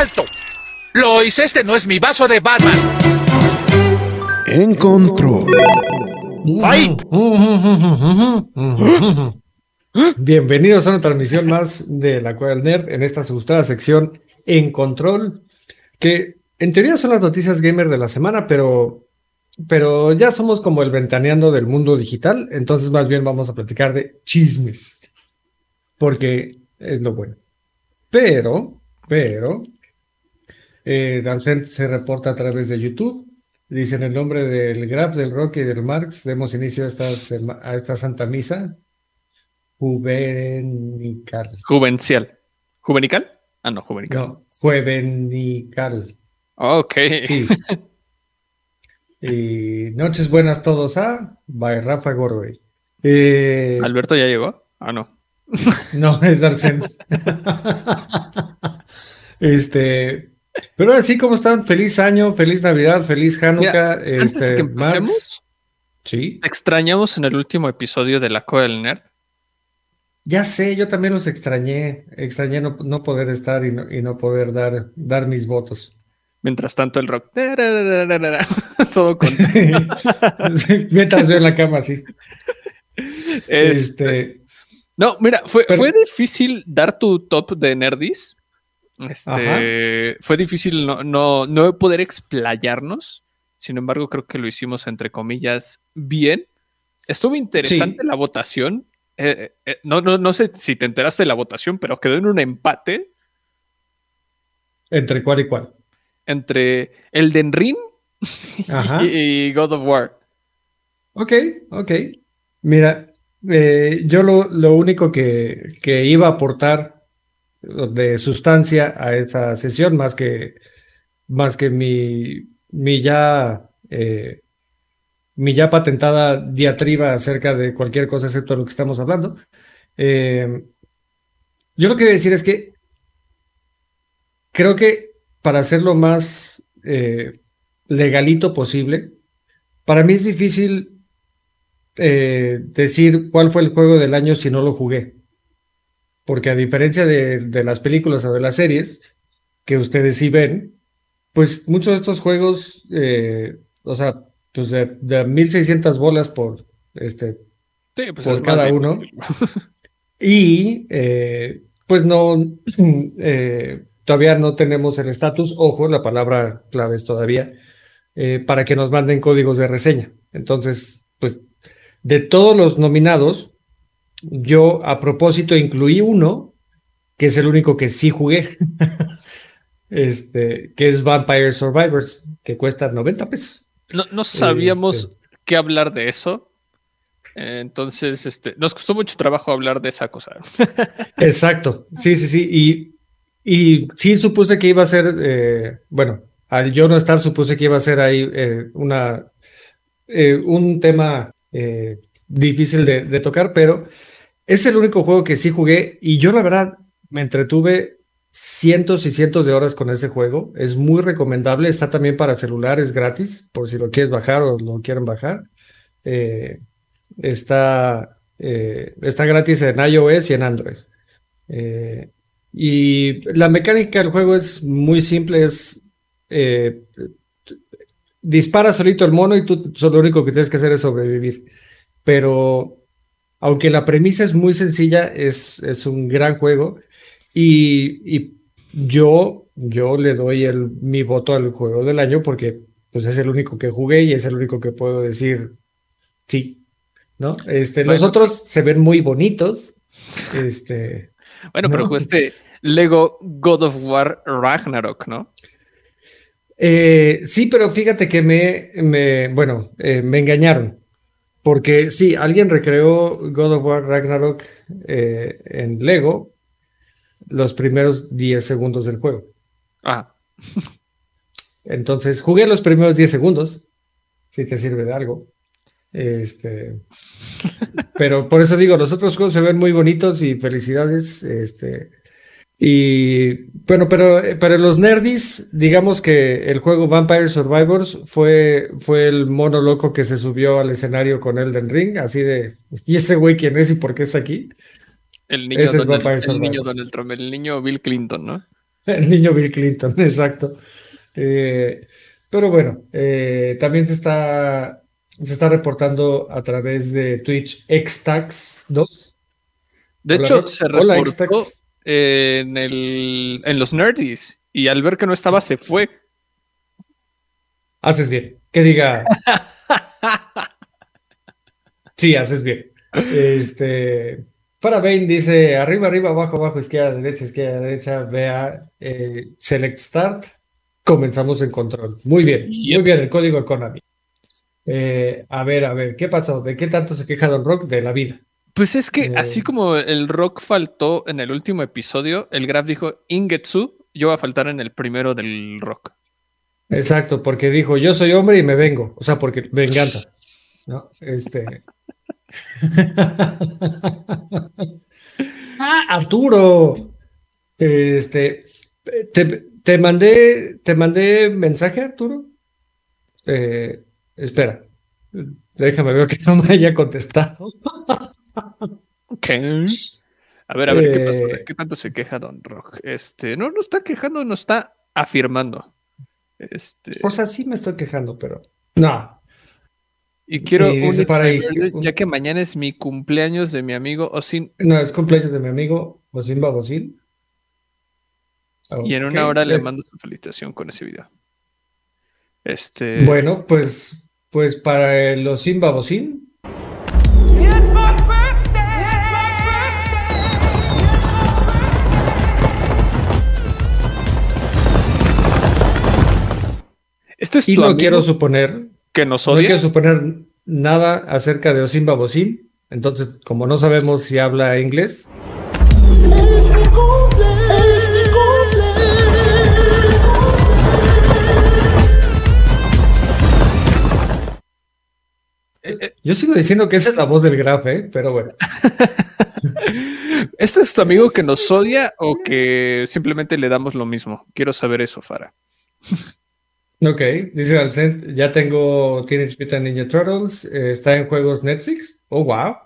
¡Alto! Lois, este no es mi vaso de Batman. En control. ¡Ay! Bienvenidos a una transmisión más de la Cueva del Nerd en esta asustada sección En Control, que en teoría son las noticias gamer de la semana, pero, pero ya somos como el ventaneando del mundo digital, entonces más bien vamos a platicar de chismes, porque es lo bueno. Pero, pero, eh, se reporta a través de YouTube. Dice en el nombre del Graf, del Rock y del Marx, demos inicio a esta, a esta Santa Misa juvenical. Juvencial. ¿Juvenical? Ah, no, juvenical. No, juvenical. Ok. Sí. y noches buenas todos a by Rafa Gorway. Eh, ¿Alberto ya llegó? Ah, no. no, es Darcent. este, pero así como están, feliz año, feliz Navidad, feliz Hanukkah. este, que empecemos, sí. Extrañamos en el último episodio de La Cueva del Nerd. Ya sé, yo también los extrañé. Extrañé no, poder estar y no, poder dar, dar mis votos. Mientras tanto el rock. Todo con. Mientras yo en la cama, sí. Este, este... No, mira, fue, fue difícil dar tu top de Nerdis este, fue difícil no, no, no poder explayarnos. Sin embargo, creo que lo hicimos entre comillas bien. Estuvo interesante la votación. Eh, eh, eh, no, no, no sé si te enteraste de la votación, pero quedó en un empate. ¿Entre cuál y cuál? Entre Elden Ring y, God of War. Ok, ok. Mira, yo lo, lo único que, que, iba a aportar de sustancia a esa sesión, más que, más que mi, mi ya eh, mi ya patentada diatriba acerca de cualquier cosa excepto lo que estamos hablando. Eh, yo lo que voy a decir es que creo que para hacerlo más eh, legalito posible, para mí es difícil decir cuál fue el juego del año si no lo jugué porque a diferencia de, las películas o de las series que ustedes sí ven, pues muchos de estos juegos, eh, o sea, pues de, 1600 bolas por, este, pues por cada uno. y eh, pues no, eh, todavía no tenemos el estatus, ojo, la palabra clave es todavía, para que nos manden códigos de reseña. Entonces, pues de todos los nominados, yo a propósito incluí uno, que es el único que sí jugué, este, que es Vampire Survivors, que cuesta 90 pesos. No, sabíamos este. qué hablar de eso. entonces, este, nos costó mucho trabajo hablar de esa cosa. Exacto, sí, sí, sí. Y, y sí supuse que iba a ser, eh, bueno, al yo no estar, supuse que iba a ser ahí eh, una, eh, un tema difícil de, tocar, pero es el único juego que sí jugué y yo la verdad me entretuve cientos y cientos de horas con ese juego. Es muy recomendable. Está también para celulares gratis, por si lo quieres bajar o lo quieren bajar. Eh, está, eh, está gratis en iOS y en Android. Eh, y la mecánica del juego es muy simple. Es dispara solito el mono y tú lo único que tienes que hacer es sobrevivir pero aunque la premisa es muy sencilla, es, es un gran juego y, yo, yo le doy el, mi voto al juego del año porque pues, es el único que jugué y es el único que puedo decir sí, ¿no? Este, Los otros se ven muy bonitos. Este, bueno, pero este Lego God of War Ragnarok, ¿no? Eh, sí, pero fíjate que me, me bueno, eh, me engañaron. Porque sí, alguien recreó God of War Ragnarok eh, en Lego, los primeros 10 segundos del juego. Ah. Entonces, jugué los primeros 10 segundos, si te sirve de algo. Este, pero por eso digo, los otros juegos se ven muy bonitos y felicidades. Este, y bueno, pero para los nerdis, digamos que el juego Vampire Survivors fue, fue el mono loco que se subió al escenario con Elden Ring, así de, ¿y ese güey quién es y por qué está aquí? El niño, Donald, el niño Donald Trump, el niño Bill Clinton, ¿no? El niño Bill Clinton, exacto. Eh, pero bueno, eh, también se está, se está reportando a través de Twitch Xtax 2. De hecho, se reportó en, el, en los Nerdies y al ver que no estaba se fue. Haces bien. Que diga. sí, haces bien. Este. Para Bane dice arriba, arriba, abajo, abajo, izquierda, derecha, izquierda, derecha, vea, eh, select start, comenzamos en control. Muy bien, muy bien, el código Konami. Eh, a ver, a ver, ¿qué pasó? ¿De qué tanto se queja Don Rock? De la vida. Pues es que así eh. como el rock faltó en el último episodio, el Graf dijo Ingetsu, yo voy a faltar en el primero del rock. Exacto, porque dijo yo soy hombre y me vengo, o sea, porque venganza. ¿no? Este. ah, Arturo. Este, te, mandé, te mandé mensaje, Arturo. Eh, espera, déjame ver que no me haya contestado. A ver, a ver, ¿qué, pasó? Eh, ¿qué tanto se queja Don Rock? Este, no, no está quejando, no está afirmando. Este... O sea, sí me estoy quejando, pero no. Y quiero un para ya que mañana es mi cumpleaños de mi amigo Osin. No, es cumpleaños de mi amigo Osin Babosin. y en una hora le mando su felicitación con ese video. Este. Bueno, pues, pues para el Osin Babosin. Este es y no quiero suponer que nos odia. No quiero suponer nada acerca de Osim Babosim. Entonces, como no sabemos si habla inglés. Eh, eh. Yo sigo diciendo que esa es la voz del Graf, ¿eh? pero bueno. ¿Este es tu amigo que nos odia o que simplemente le damos lo mismo? Quiero saber eso, Fara. Ok, dice Alcent, ya tengo Teenage Mutant Ninja Turtles, eh, está en juegos Netflix. Oh, wow.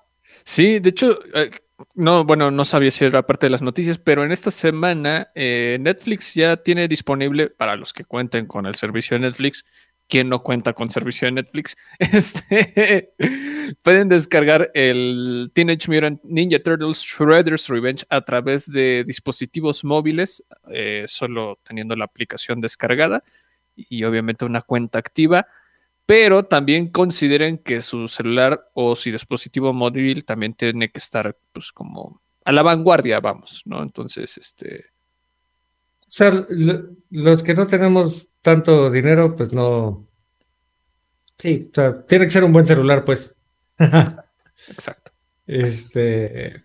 Sí, de hecho, eh, no, bueno, no sabía si era parte de las noticias, pero en esta semana eh, Netflix ya tiene disponible para los que cuenten con el servicio de Netflix. quien no cuenta con servicio de Netflix? Este, pueden descargar el Teenage Mutant Ninja Turtles Shredder's Revenge a través de dispositivos móviles, solo teniendo la aplicación descargada y obviamente una cuenta activa, pero también consideren que su celular o su dispositivo móvil también tiene que estar pues como a la vanguardia, vamos, ¿no? Entonces, este... O sea, los que no tenemos tanto dinero, pues no... Sí, o sea, tiene que ser un buen celular, pues. Exacto. Este...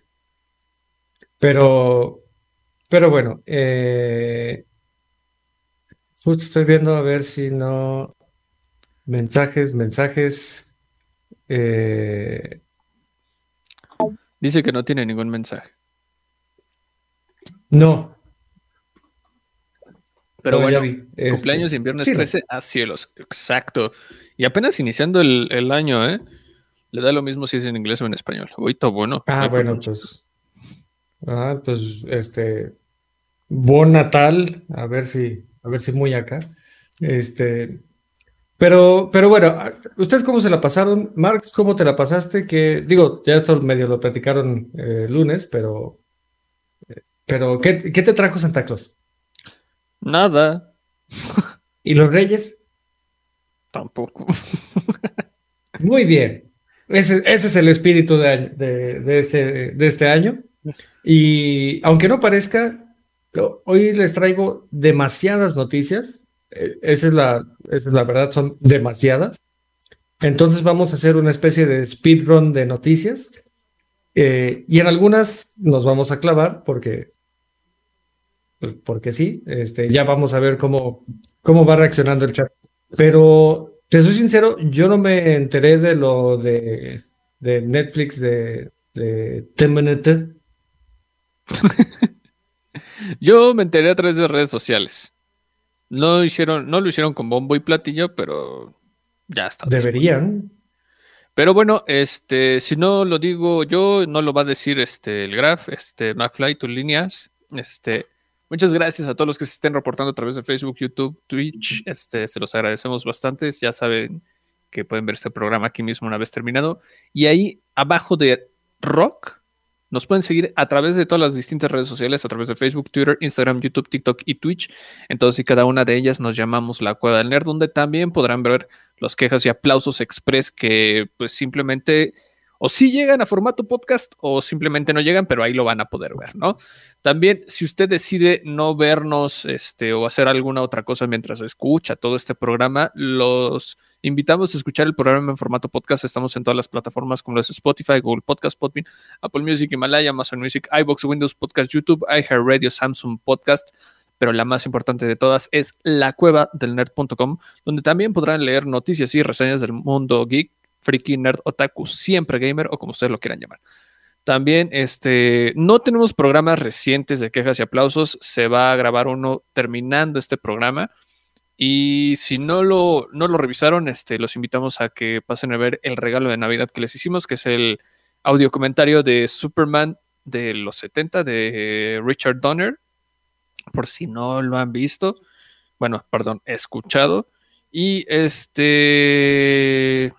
Pero... Pero bueno, eh, Justo estoy viendo a ver si no. Mensajes, mensajes. Eh, Dice que no tiene ningún mensaje. No. Pero bueno, este, cumpleaños en viernes 13 a cielos. Exacto. Y apenas iniciando el, año, ¿eh? Le da lo mismo si es en inglés o en español. Ahorita bueno. Ah, bueno, pues. Ah, pues este. Buen Natal. A ver si a ver si muy acá. Este, pero, pero bueno, ¿ustedes cómo se la pasaron? Marx, ¿cómo te la pasaste? Que, digo, ya todos medio lo platicaron el eh, lunes, pero, pero ¿qué, te trajo Santa Claus? Nada. ¿Y los reyes? Tampoco. Muy bien. Ese, es el espíritu de, este, de este año. Y aunque no parezca, Hoy les traigo demasiadas noticias. Eh, esa es, la, es la verdad, son demasiadas. Entonces vamos a hacer una especie de speedrun de noticias. Eh, y en algunas nos vamos a clavar porque pues, porque sí, este, ya vamos a ver cómo, cómo va reaccionando el chat. Pero te soy sincero, yo no me enteré de lo de, de Netflix de, de. yo me enteré a través de redes sociales. No hicieron, no lo hicieron con bombo y platillo, pero ya está. Deberían. Pero bueno, este, si no lo digo yo, no lo va a decir este el Graph, este McFly, tus líneas. Este, muchas gracias a todos los que se estén reportando a través de Facebook, YouTube, Twitch. Este, se los agradecemos bastante. Ya saben que pueden ver este programa aquí mismo una vez terminado. Y ahí abajo de Rock, nos pueden seguir a través de todas las distintas redes sociales, a través de Facebook, Twitter, Instagram, YouTube, TikTok y Twitch. Entonces, y cada una de ellas nos llamamos La Cueva del Nerd, donde también podrán ver los quejas y aplausos express que pues simplemente o sí llegan a formato podcast o simplemente no llegan, pero ahí lo van a poder ver, ¿no? También, si usted decide no vernos este, o hacer alguna otra cosa mientras escucha todo este programa, los invitamos a escuchar el programa en formato podcast. Estamos en todas las plataformas como los Spotify, Google Podcast, Podbean, Apple Music, Himalaya, Amazon Music, iBox, Windows Podcast, YouTube, iHeartRadio, Samsung Podcast pero la más importante de todas es la cueva del nerd.com, donde también podrán leer noticias y reseñas del mundo geek, freaky, nerd, otaku, siempre gamer o como ustedes lo quieran llamar. También este, no tenemos programas recientes de quejas y aplausos, se va a grabar uno terminando este programa. Y si no lo, no lo revisaron, este, los invitamos a que pasen a ver el regalo de Navidad que les hicimos, que es el audio comentario de Superman de los 70 de Richard Donner, por si no lo han visto, bueno, perdón, escuchado. Y este,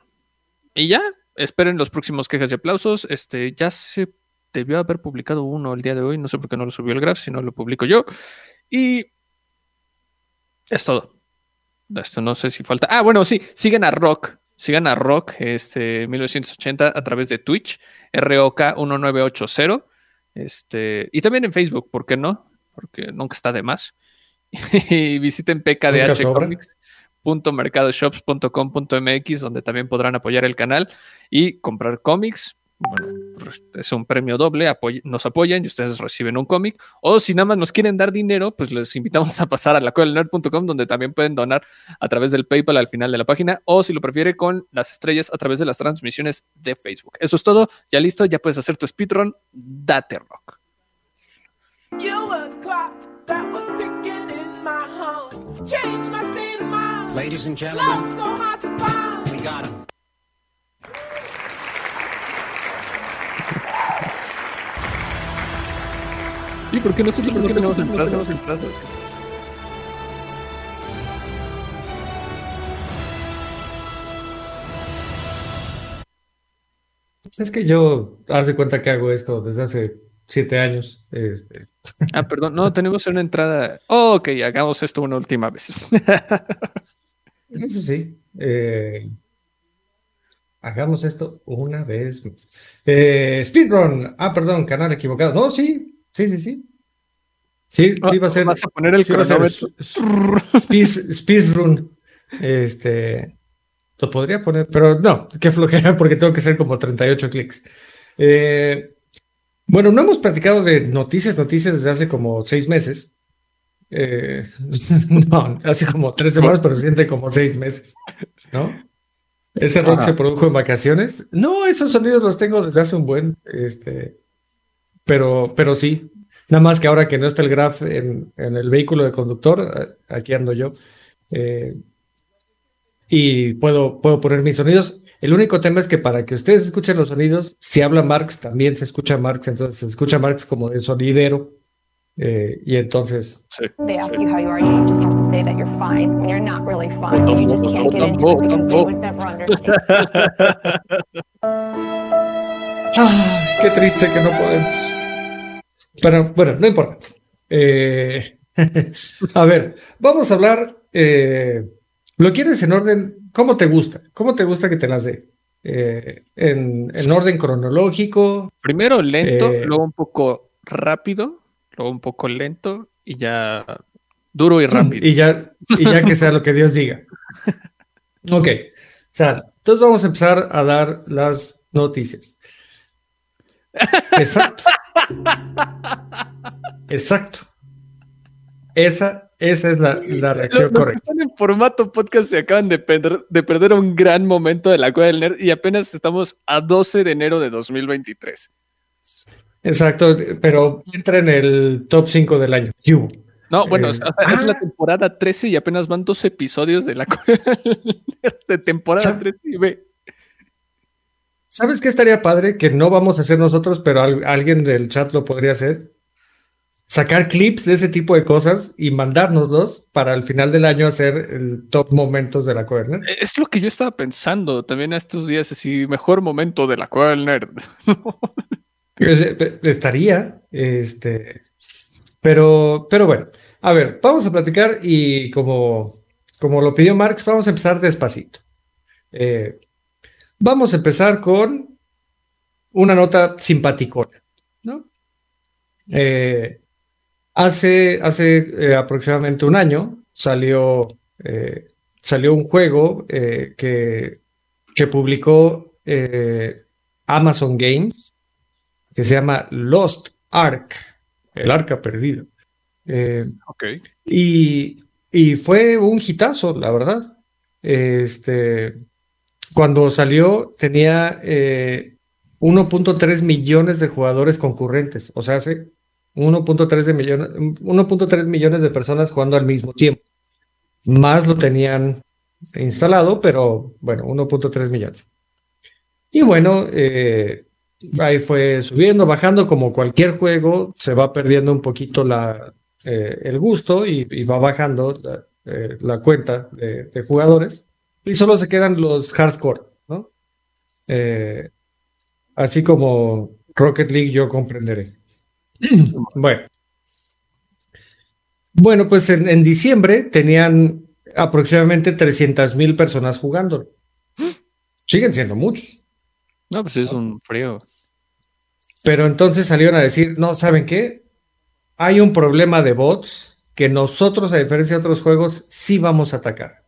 y ya, esperen los próximos quejas y aplausos. Este, ya se debió haber publicado uno el día de hoy, no sé por qué no lo subió el Graph, si no lo publico yo. Y es todo. Esto no sé si falta. Ah, bueno, sí, siguen a Rock. Sigan a Rock este 1980 a través de Twitch, ROK 1980. Este, y también en Facebook, ¿por qué no? porque nunca está de más. y visiten pkdhcomics.mercadoshops.com.mx, donde también podrán apoyar el canal y comprar cómics. Bueno, pues, es un premio doble, nos apoyan y ustedes reciben un cómic. O si nada más nos quieren dar dinero, pues les invitamos a pasar a la donde también pueden donar a través del PayPal al final de la página, o si lo prefiere, con las estrellas a través de las transmisiones de Facebook. Eso es todo, ya listo, ya puedes hacer tu speedrun, date rock. Ladies and gentlemen, we got him. ¿Y por qué nosotros no tenemos plazo? Es que yo hace cuenta que hago esto desde hace siete años. Este. Ah, perdón, no, tenemos una entrada. Oh, ok, hagamos esto una última vez. Eso sí. Eh, hagamos esto una vez eh, speedrun. Ah, perdón, canal equivocado. No, sí, sí, sí, sí. Sí, sí va a ser. Vas a poner el cronómetro. Speedrun. Este. Lo podría poner, pero no, qué flojera porque tengo que hacer como 38 clics. Eh, bueno, no hemos platicado de noticias, noticias desde hace como seis meses. Eh, no, hace como tres semanas, pero se siente como seis meses, ¿no? Ese rock se produjo en vacaciones. No, esos sonidos los tengo desde hace un buen, este, pero, pero sí. Nada más que ahora que no está el graph en, el vehículo de conductor, aquí ando yo, eh, y puedo, puedo poner mis sonidos. El único tema es que para que ustedes escuchen los sonidos, si habla Marx, también se escucha Marx, entonces se escucha Marx como de sonidero. Eh, y entonces. Sí, they ask you how you are, you just have to say that you're fine when you're not really fine. You just can't get into it because they would never understand. ah, qué triste que no podemos. Pero bueno, no importa. Eh, a ver, vamos a hablar. Eh, ¿Lo quieres en orden ¿Cómo te gusta? ¿Cómo te gusta que te las dé? Eh, en, orden cronológico. Primero lento, eh, luego un poco rápido, un poco lento y ya duro y rápido. Y ya, y ya que sea lo que Dios diga. Ok, o sea, entonces vamos a empezar a dar las noticias. Exacto. Exacto. esa, esa es la, la reacción Los- los que correcta. Están en formato podcast se acaban de perder, de perder un gran momento de la Cueva del Nerd y apenas estamos a 12 de enero de 2023. Exacto, pero entra en el top 5 del año. ¿Qué hubo? No, bueno, Eh, es ah. la temporada 13 y apenas van dos episodios de la Nerd de temporada ¿Sabe? 13 y ve. ¿Sabes qué estaría padre? Que no vamos a hacer nosotros, pero al- alguien del chat lo podría hacer. Sacar clips de ese tipo de cosas y mandárnoslos para al final del año hacer el top momentos de la cuerda. Es lo que yo estaba pensando también a estos días, así, mejor momento de la del Nerd. Estaría, este, pero, pero bueno, a ver, vamos a platicar y como, como lo pidió Marx, vamos a empezar despacito. Eh, vamos a empezar con una nota simpaticona, ¿no? Eh, hace hace eh, aproximadamente un año salió, salió un juego que, que publicó Amazon Games que se llama Lost Ark, el arca perdido. Eh, Ok. y, y fue un hitazo, la verdad. Este, cuando salió tenía eh, 1.3 millones de jugadores concurrentes, o sea, hace 1.3 de millones, 1.3 millones de personas jugando al mismo tiempo. Más lo tenían instalado, pero bueno, 1.3 millones. Y bueno, eh, ahí fue subiendo, bajando, como cualquier juego, se va perdiendo un poquito la, eh, el gusto y, y va bajando la, eh, la cuenta de, de jugadores y solo se quedan los hardcore, ¿no? Eh, así como Rocket League yo comprenderé. Bueno. Bueno, pues en, en diciembre tenían aproximadamente 300 mil personas jugando. Siguen siendo muchos. No, pues es un frío. Pero entonces salieron a decir, no, ¿saben qué? Hay un problema de bots que nosotros, a diferencia de otros juegos, sí vamos a atacar.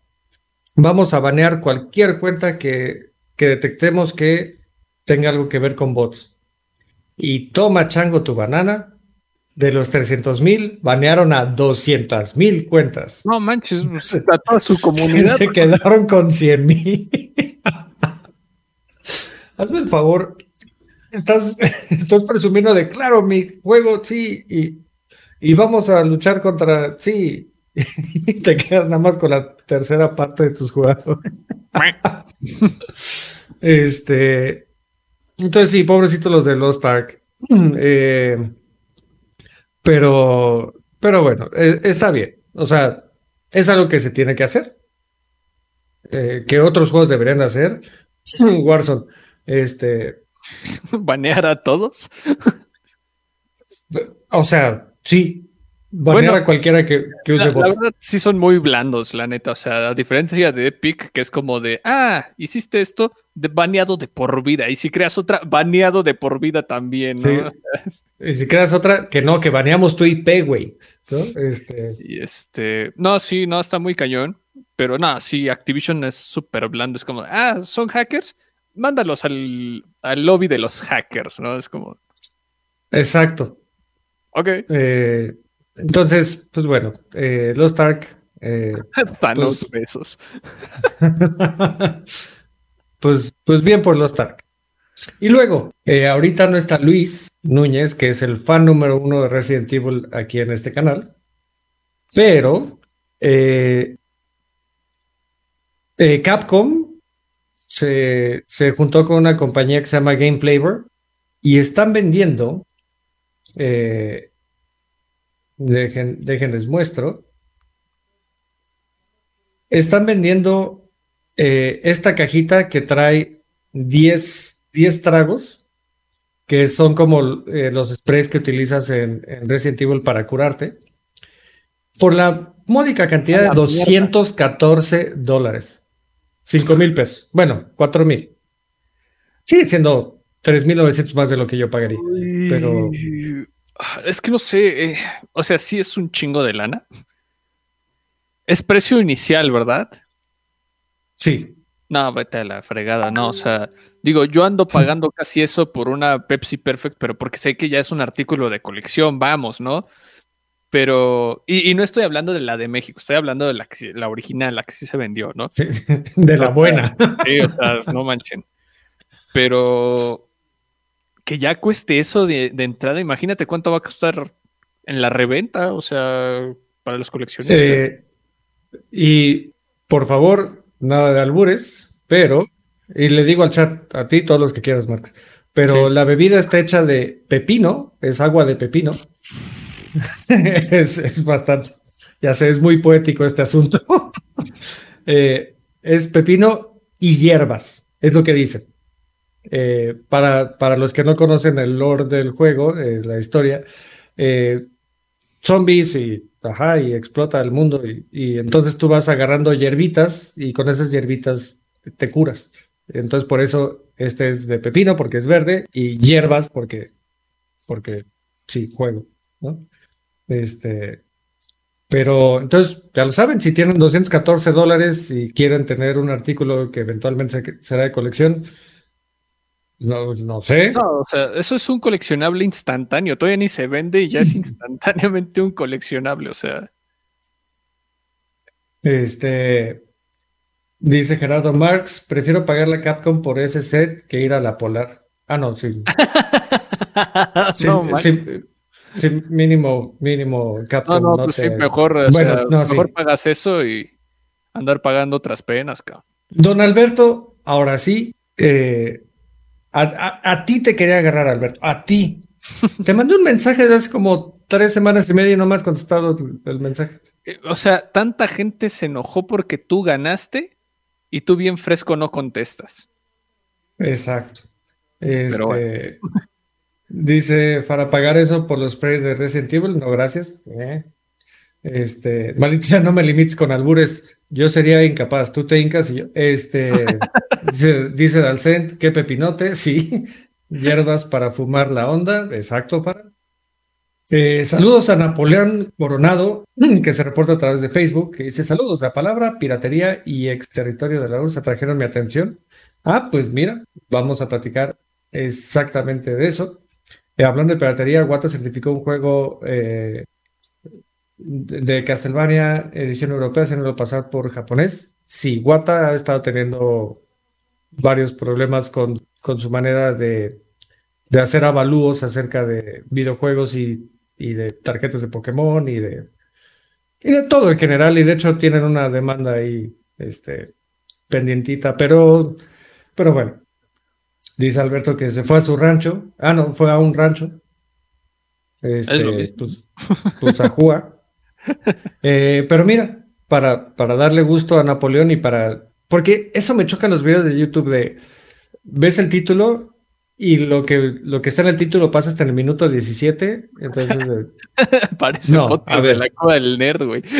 Vamos a banear cualquier cuenta que, que detectemos que tenga algo que ver con bots. Y toma chango tu banana. De los 300 mil, banearon a 200 mil cuentas. No manches, pues, a toda su comunidad. Se quedaron con 100 mil. Hazme el favor. Estás, estás presumiendo de, claro, mi juego, sí, y, y vamos a luchar contra, sí. Y te quedas nada más con la tercera parte de tus jugadores. Este. Entonces, sí, pobrecitos los de Lost Ark. Eh, pero, pero bueno, eh, está bien. O sea, es algo que se tiene que hacer. Eh, que otros juegos deberían hacer. Warzone. Este. banear a todos. O sea, sí. Banear Bueno, a cualquiera que, que use La, verdad, sí son muy blandos, la neta. O sea, a diferencia de Epic, que es como de, ah, hiciste esto, de baneado de por vida. Y si creas otra, baneado de por vida también, ¿no? Y si creas otra, que no, que baneamos tu IP, güey. ¿no? Este, Y este, no, sí, no, está muy cañón. Pero no, sí, Activision es súper blando. Es como, ah, son hackers, mándalos al, al lobby de los hackers, ¿no? Es como, exacto. ok, Eh, entonces, pues bueno, eh, Lost Ark. eh, danos Pues- besos. pues, pues bien por Lost Ark. Y luego, eh, ahorita no está Luis Núñez, que es el fan número uno de Resident Evil aquí en este canal. Pero eh, eh, Capcom se, se juntó con una compañía que se llama Game Flavor y están vendiendo. eh, dejen, déjenles muestro. Están vendiendo eh, esta cajita que trae 10, 10 tragos, que son como eh, los sprays que utilizas en, en Resident Evil para curarte, por la módica cantidad de la 214 dólares. 5 mil pesos. Bueno, 4 mil. Sigue siendo 3.900 más de lo que yo pagaría. Pero- Ah, Es que no sé, eh, o sea, sí es un chingo de lana. Es precio inicial, ¿verdad? Sí, No, vete a la fregada, no, o sea, digo, yo ando pagando casi eso por una Pepsi Perfect, pero porque sé que ya es un artículo de colección, vamos, ¿no? Pero, y, no estoy hablando de la de México, estoy hablando de la, la original, la que sí se vendió, ¿no? de la buena. Sí, o sea, no manchen. Pero que ya cueste eso de, entrada, imagínate cuánto va a costar en la reventa, o sea, para los coleccionistas. Eh, y por favor, nada de albures, pero, y le digo al chat, a ti, todos los que quieras, Marx, pero la bebida está hecha de pepino, es agua de pepino. es, bastante, ya sé, es muy poético este asunto. Eh, es pepino y hierbas, es lo que dicen. Eh, para, para, los que no conocen el lore del juego, eh, la historia, zombies y, ajá, y explota el mundo y, y, entonces tú vas agarrando hierbitas y con esas hierbitas te curas. Entonces por eso este es de pepino porque es verde y hierbas porque, porque sí, juego, ¿no? Este, pero entonces, ya lo saben, si tienen 214 dólares y quieren tener un artículo que eventualmente será de colección, no, no sé. No, o sea, eso es un coleccionable instantáneo. Todavía ni se vende y ya es instantáneamente un coleccionable, o sea. Este. Dice Gerardo Marx, prefiero pagar la Capcom por ese set que ir a la Polar. Ah, no, sí. sí, mínimo, mínimo Capcom. No, no, pues sí, mejor, mejor pagas eso y andar pagando otras penas, cabrón. Don Alberto, ahora sí, eh, a, ti te quería agarrar, Alberto, a ti. te mandé un mensaje de hace como tres semanas y media y no me has contestado el mensaje. Eh, o sea, tanta gente se enojó porque tú ganaste y tú bien fresco no contestas. Exacto. Este, dice, para pagar eso por los sprays de Resident Evil, no, gracias. Eh. Este, malicia, no me limites con albures, yo sería incapaz, tú te incas y yo, este, dice, dice Dalcent, qué pepinote, sí, hierbas para fumar la onda, exacto, para. Eh, saludos a Napoleón Coronado, que se reporta a través de Facebook, que dice saludos, la palabra piratería y exterritorio de la URSS atrajeron mi atención. Ah, pues mira, vamos a platicar exactamente de eso. Eh, hablando de piratería, Wata certificó un juego eh, de Castlevania edición europea, haciéndolo pasar por japonés. Sí, Wata ha estado teniendo varios problemas con, con su manera de, de hacer avalúos acerca de videojuegos y y de tarjetas de Pokémon y de, y de todo en general. Y de hecho tienen una demanda ahí este, pendientita, pero, pero bueno. Dice Alberto que se fue a su rancho. Ah, no, fue a un rancho. Este, pues, pues, a jugar. Eh, pero mira, para, para darle gusto a Napoleón y para. Porque eso me choca en los videos de YouTube de. Ves el título y lo que, lo que está en el título pasa hasta en el minuto 17. Entonces. Eh, Parece no, a ver. de la cueva del nerd, güey.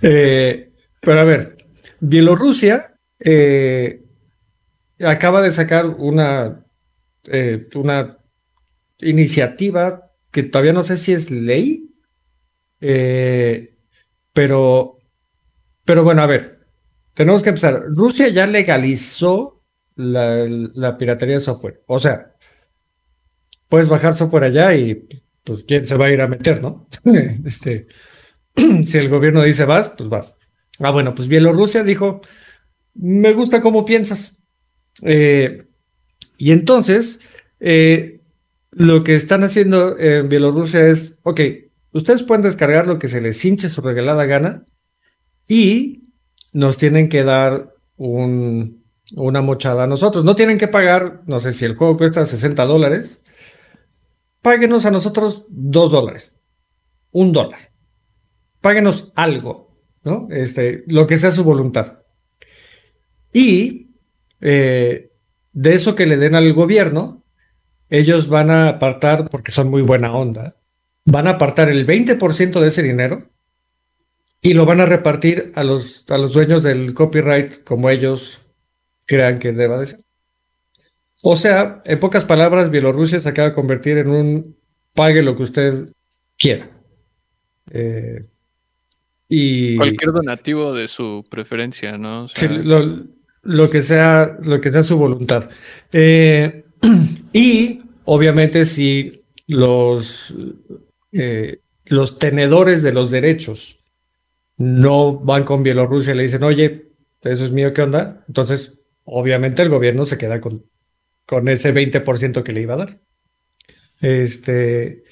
Eh, pero a ver, Bielorrusia eh, acaba de sacar una, una iniciativa que todavía no sé si es ley, pero, pero bueno, a ver, tenemos que empezar. Rusia ya legalizó la, piratería de software. O sea, puedes bajar software allá y pues quién se va a ir a meter, ¿no? este, si el gobierno dice vas, pues vas. Ah, bueno, pues Bielorrusia dijo, me gusta cómo piensas. Eh, y entonces, eh, lo que están haciendo en Bielorrusia es, ok, ustedes pueden descargar lo que se les hinche su regalada gana y nos tienen que dar un, una mochada a nosotros. No tienen que pagar, no sé si el juego cuesta 60 dólares, páguenos a nosotros 2 dólares, un dólar. Páguenos algo, ¿no? Este, lo que sea su voluntad. Y eh, de eso que le den al gobierno, ellos van a apartar, porque son muy buena onda, van a apartar el 20% de ese dinero y lo van a repartir a los, a los dueños del copyright como ellos crean que deba de ser. O sea, en pocas palabras, Bielorrusia se acaba de convertir en un pague lo que usted quiera. Eh, y cualquier donativo de su preferencia, ¿no? sí, lo, que sea, lo que sea su voluntad. Eh, y obviamente, si los, eh, los tenedores de los derechos no van con Bielorrusia y le dicen, oye, eso es mío, ¿qué onda? Entonces, obviamente el gobierno se queda con, con ese 20% que le iba a dar. Este,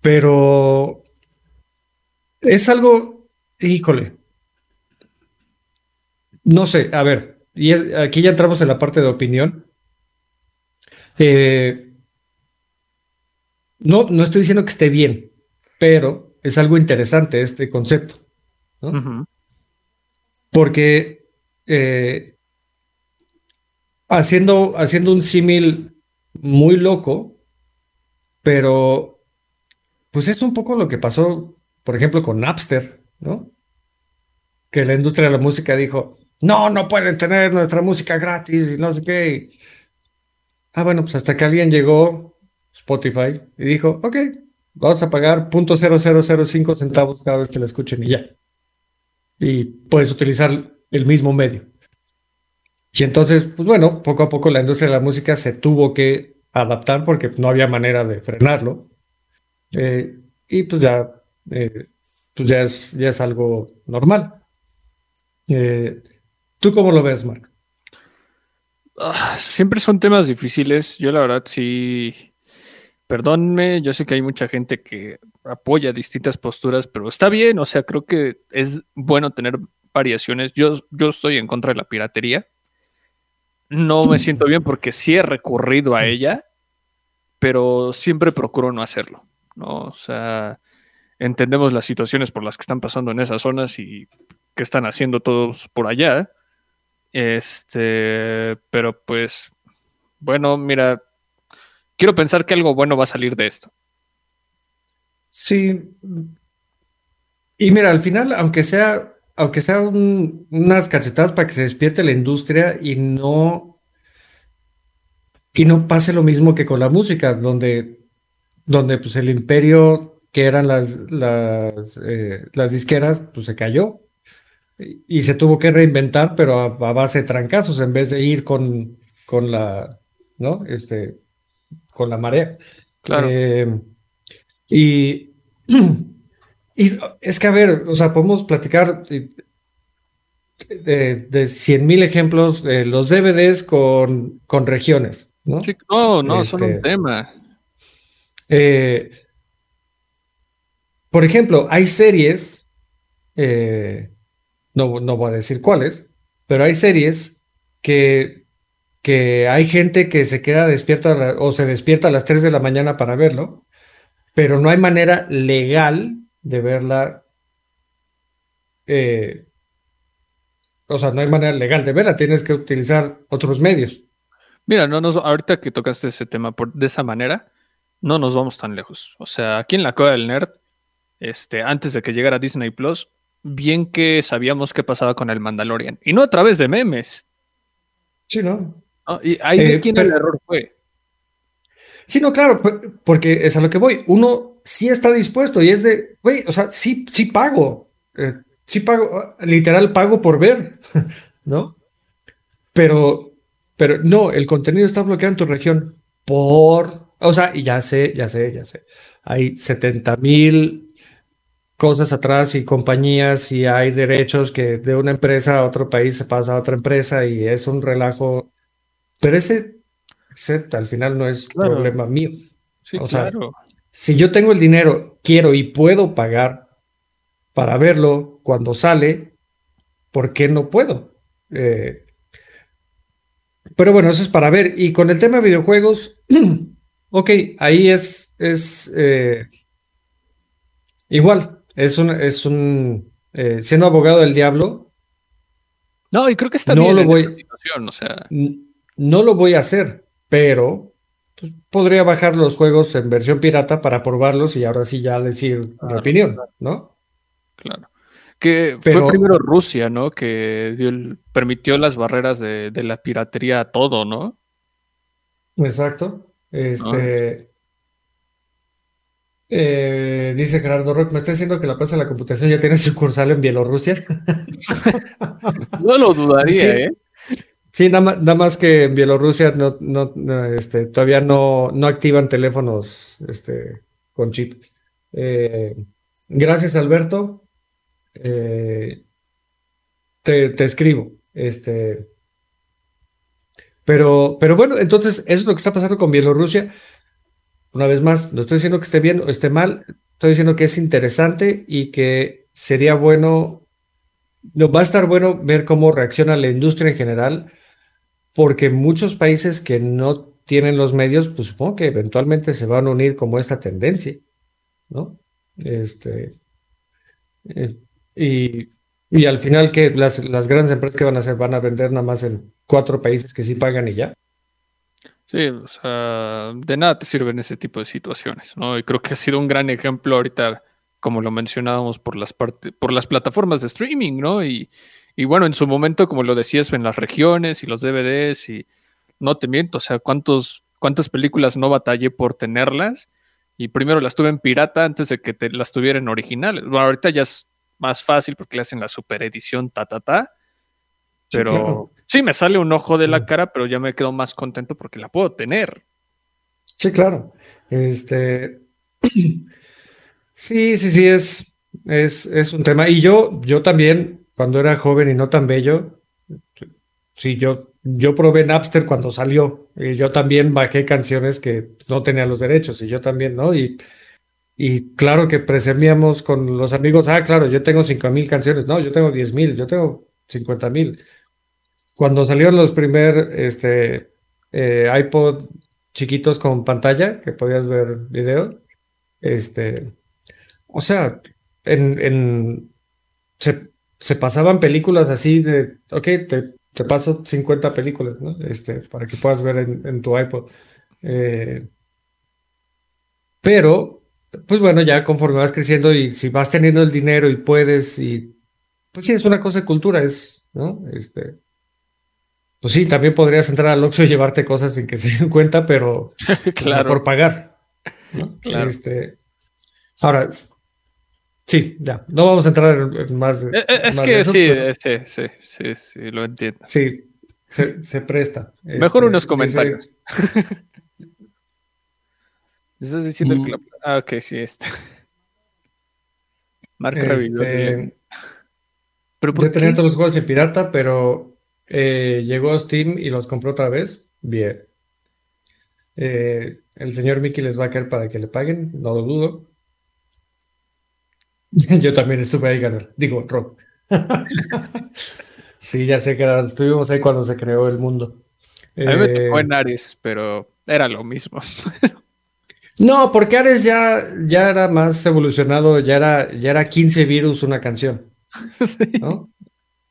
pero es algo, híjole, no sé, a ver, y aquí ya entramos en la parte de opinión. Eh, no, no estoy diciendo que esté bien, pero es algo interesante este concepto. Porque eh, haciendo, haciendo un símil muy loco, pero pues es un poco lo que pasó, por ejemplo, con Napster, ¿no? Que la industria de la música dijo, no, no pueden tener nuestra música gratis y no sé qué. Ah, bueno, pues hasta que alguien llegó, Spotify, y dijo, ok, vamos a pagar .0005 centavos cada vez que la escuchen y ya. Y puedes utilizar el mismo medio. Y entonces, pues bueno, poco a poco la industria de la música se tuvo que adaptar porque no había manera de frenarlo. Eh, y pues ya, eh, pues ya es, ya es algo normal. Eh, ¿Tú cómo lo ves, Mark? Ah, siempre son temas difíciles. Yo la verdad sí, perdónme, yo sé que hay mucha gente que apoya distintas posturas, pero está bien, o sea, creo que es bueno tener variaciones. Yo, yo estoy en contra de la piratería. No me siento bien porque sí he recurrido a ella, pero siempre procuro no hacerlo. ¿no? O sea, entendemos las situaciones por las que están pasando en esas zonas y qué están haciendo todos por allá. Este, pero pues, bueno, mira, quiero pensar que algo bueno va a salir de esto. Sí. Y mira, al final, aunque sea, aunque sea unas cachetadas para que se despierte la industria y no, y no pase lo mismo que con la música, donde donde pues el imperio que eran las, las, eh, las disqueras, pues se cayó y, se tuvo que reinventar, pero a, base de trancazos en vez de ir con, con la, ¿no? Este, con la marea. Claro. Eh, y, y es que, a ver, o sea, podemos platicar de, de 100 mil ejemplos, de los DVDs con, con regiones, ¿no? Sí, no, no, son un este, tema. Eh, por ejemplo, hay series, eh, no, no, voy a decir cuáles, pero hay series que, que hay gente que se queda despierta o se despierta a las 3 de la mañana para verlo, pero no hay manera legal de verla. Eh, o sea, no hay manera legal de verla, tienes que utilizar otros medios. Mira, no, no, ahorita que tocaste ese tema por, de esa manera, no nos vamos tan lejos. O sea, aquí en la Cueva del Nerd, este, antes de que llegara Disney Plus, bien que sabíamos qué pasaba con el Mandalorian. Y no a través de memes. Sí, ¿no? Y ahí de eh, quién el error fue. Sí, no, claro, porque es a lo que voy. Uno sí está dispuesto y es de, güey, o sea, sí, sí pago. Eh, sí pago, literal pago por ver, ¿no? Pero, pero no, el contenido está bloqueado en tu región por o sea, y ya sé, ya sé, ya sé. Hay 70 mil cosas atrás y compañías y hay derechos que de una empresa a otro país se pasa a otra empresa y es un relajo. Pero ese, al final no es problema mío. Sí, o claro. si yo tengo el dinero, quiero y puedo pagar para verlo cuando sale, ¿por qué no puedo? Eh, pero bueno, eso es para ver. Y con el tema de videojuegos, Ok, ahí es, es eh, igual, es un, es un eh, siendo abogado del diablo. No, y creo que está no bien lo voy, situación, o sea. No lo voy a hacer, pero pues, podría bajar los juegos en versión pirata para probarlos y ahora sí ya decir mi opinión, ¿no? Claro. Que fue primero Rusia, ¿no? Que permitió las barreras de, de la piratería a todo, ¿no? Exacto. Este. Eh, dice Gerardo Rock, me está diciendo que la Plaza de la Computación ya tiene sucursal en Bielorrusia. no lo dudaría, ¿eh? Sí, nada, más que en Bielorrusia no, no, este, todavía no, no activan teléfonos este, con chip. Eh, gracias, Alberto. Eh, te, te, escribo. Este, pero, pero bueno, entonces eso es lo que está pasando con Bielorrusia. Una vez más, no estoy diciendo que esté bien o esté mal, estoy diciendo que es interesante y que sería bueno, no, va a estar bueno ver cómo reacciona la industria en general, porque muchos países que no tienen los medios, pues supongo que eventualmente se van a unir como esta tendencia, ¿no? Este, eh, y, y, al final que las, las grandes empresas que van a hacer van a vender nada más en cuatro países que sí pagan y ya. Sí, o sea, de nada te sirven ese tipo de situaciones, ¿no? Y creo que ha sido un gran ejemplo ahorita, como lo mencionábamos, por las, por las plataformas de streaming, ¿no? Y, y bueno, en su momento, como lo decías, en las regiones y los DVDs y no te miento, o sea, cuántos, cuántas películas no batallé por tenerlas y primero las tuve en pirata antes de que te, las tuviera en originales. Bueno, ahorita ya es más fácil porque le hacen la super edición ta ta ta, pero sí, me sale un ojo de la cara, pero ya me quedo más contento porque la puedo tener. Sí, claro. Este. Sí, sí, sí, es, es, es un tema. Y yo, yo también, cuando era joven y no tan bello, sí, yo, yo probé Napster cuando salió. Y yo también bajé canciones que no tenían los derechos, y yo también, ¿no? Y, y claro que presumíamos con los amigos, ah, claro, yo tengo cinco mil canciones. No, yo tengo diez mil, yo tengo cincuenta mil cuando salieron los primer este, eh, iPod chiquitos con pantalla, que podías ver video, este, o sea, en, en se, pasaban películas así de, ok, te, te, paso 50 películas, ¿no? Este, para que puedas ver en, en tu iPod. Eh, pero, pues bueno, ya conforme vas creciendo y si vas teniendo el dinero y puedes, y pues sí, es una cosa de cultura, es, ¿no? Este, pues sí, también podrías entrar al Oxxo y llevarte cosas sin que se den cuenta, pero claro. mejor pagar. Claro. Este, ahora, sí, ya, no vamos a entrar en más. Eh, eh, es, que sí, eh, sí, sí, sí, sí, lo entiendo. Sí, se, presta. Mejor este, unos comentarios. Estás diciendo el mm. club. Ah, ok, sí, este. Marca este... Pero Yo tenía todos los juegos en pirata, pero eh, llegó a Steam y los compró otra vez. Bien. Eh, el señor Mickey les va a caer para que le paguen, no lo dudo. Yo también estuve ahí ganando. Digo, Rob. sí, ya sé que estuvimos ahí cuando se creó el mundo. A mí me tocó en eh, Ares, pero era lo mismo. no, porque Ares ya, ya era más evolucionado, ya era, ya era 15 virus una canción. ¿no?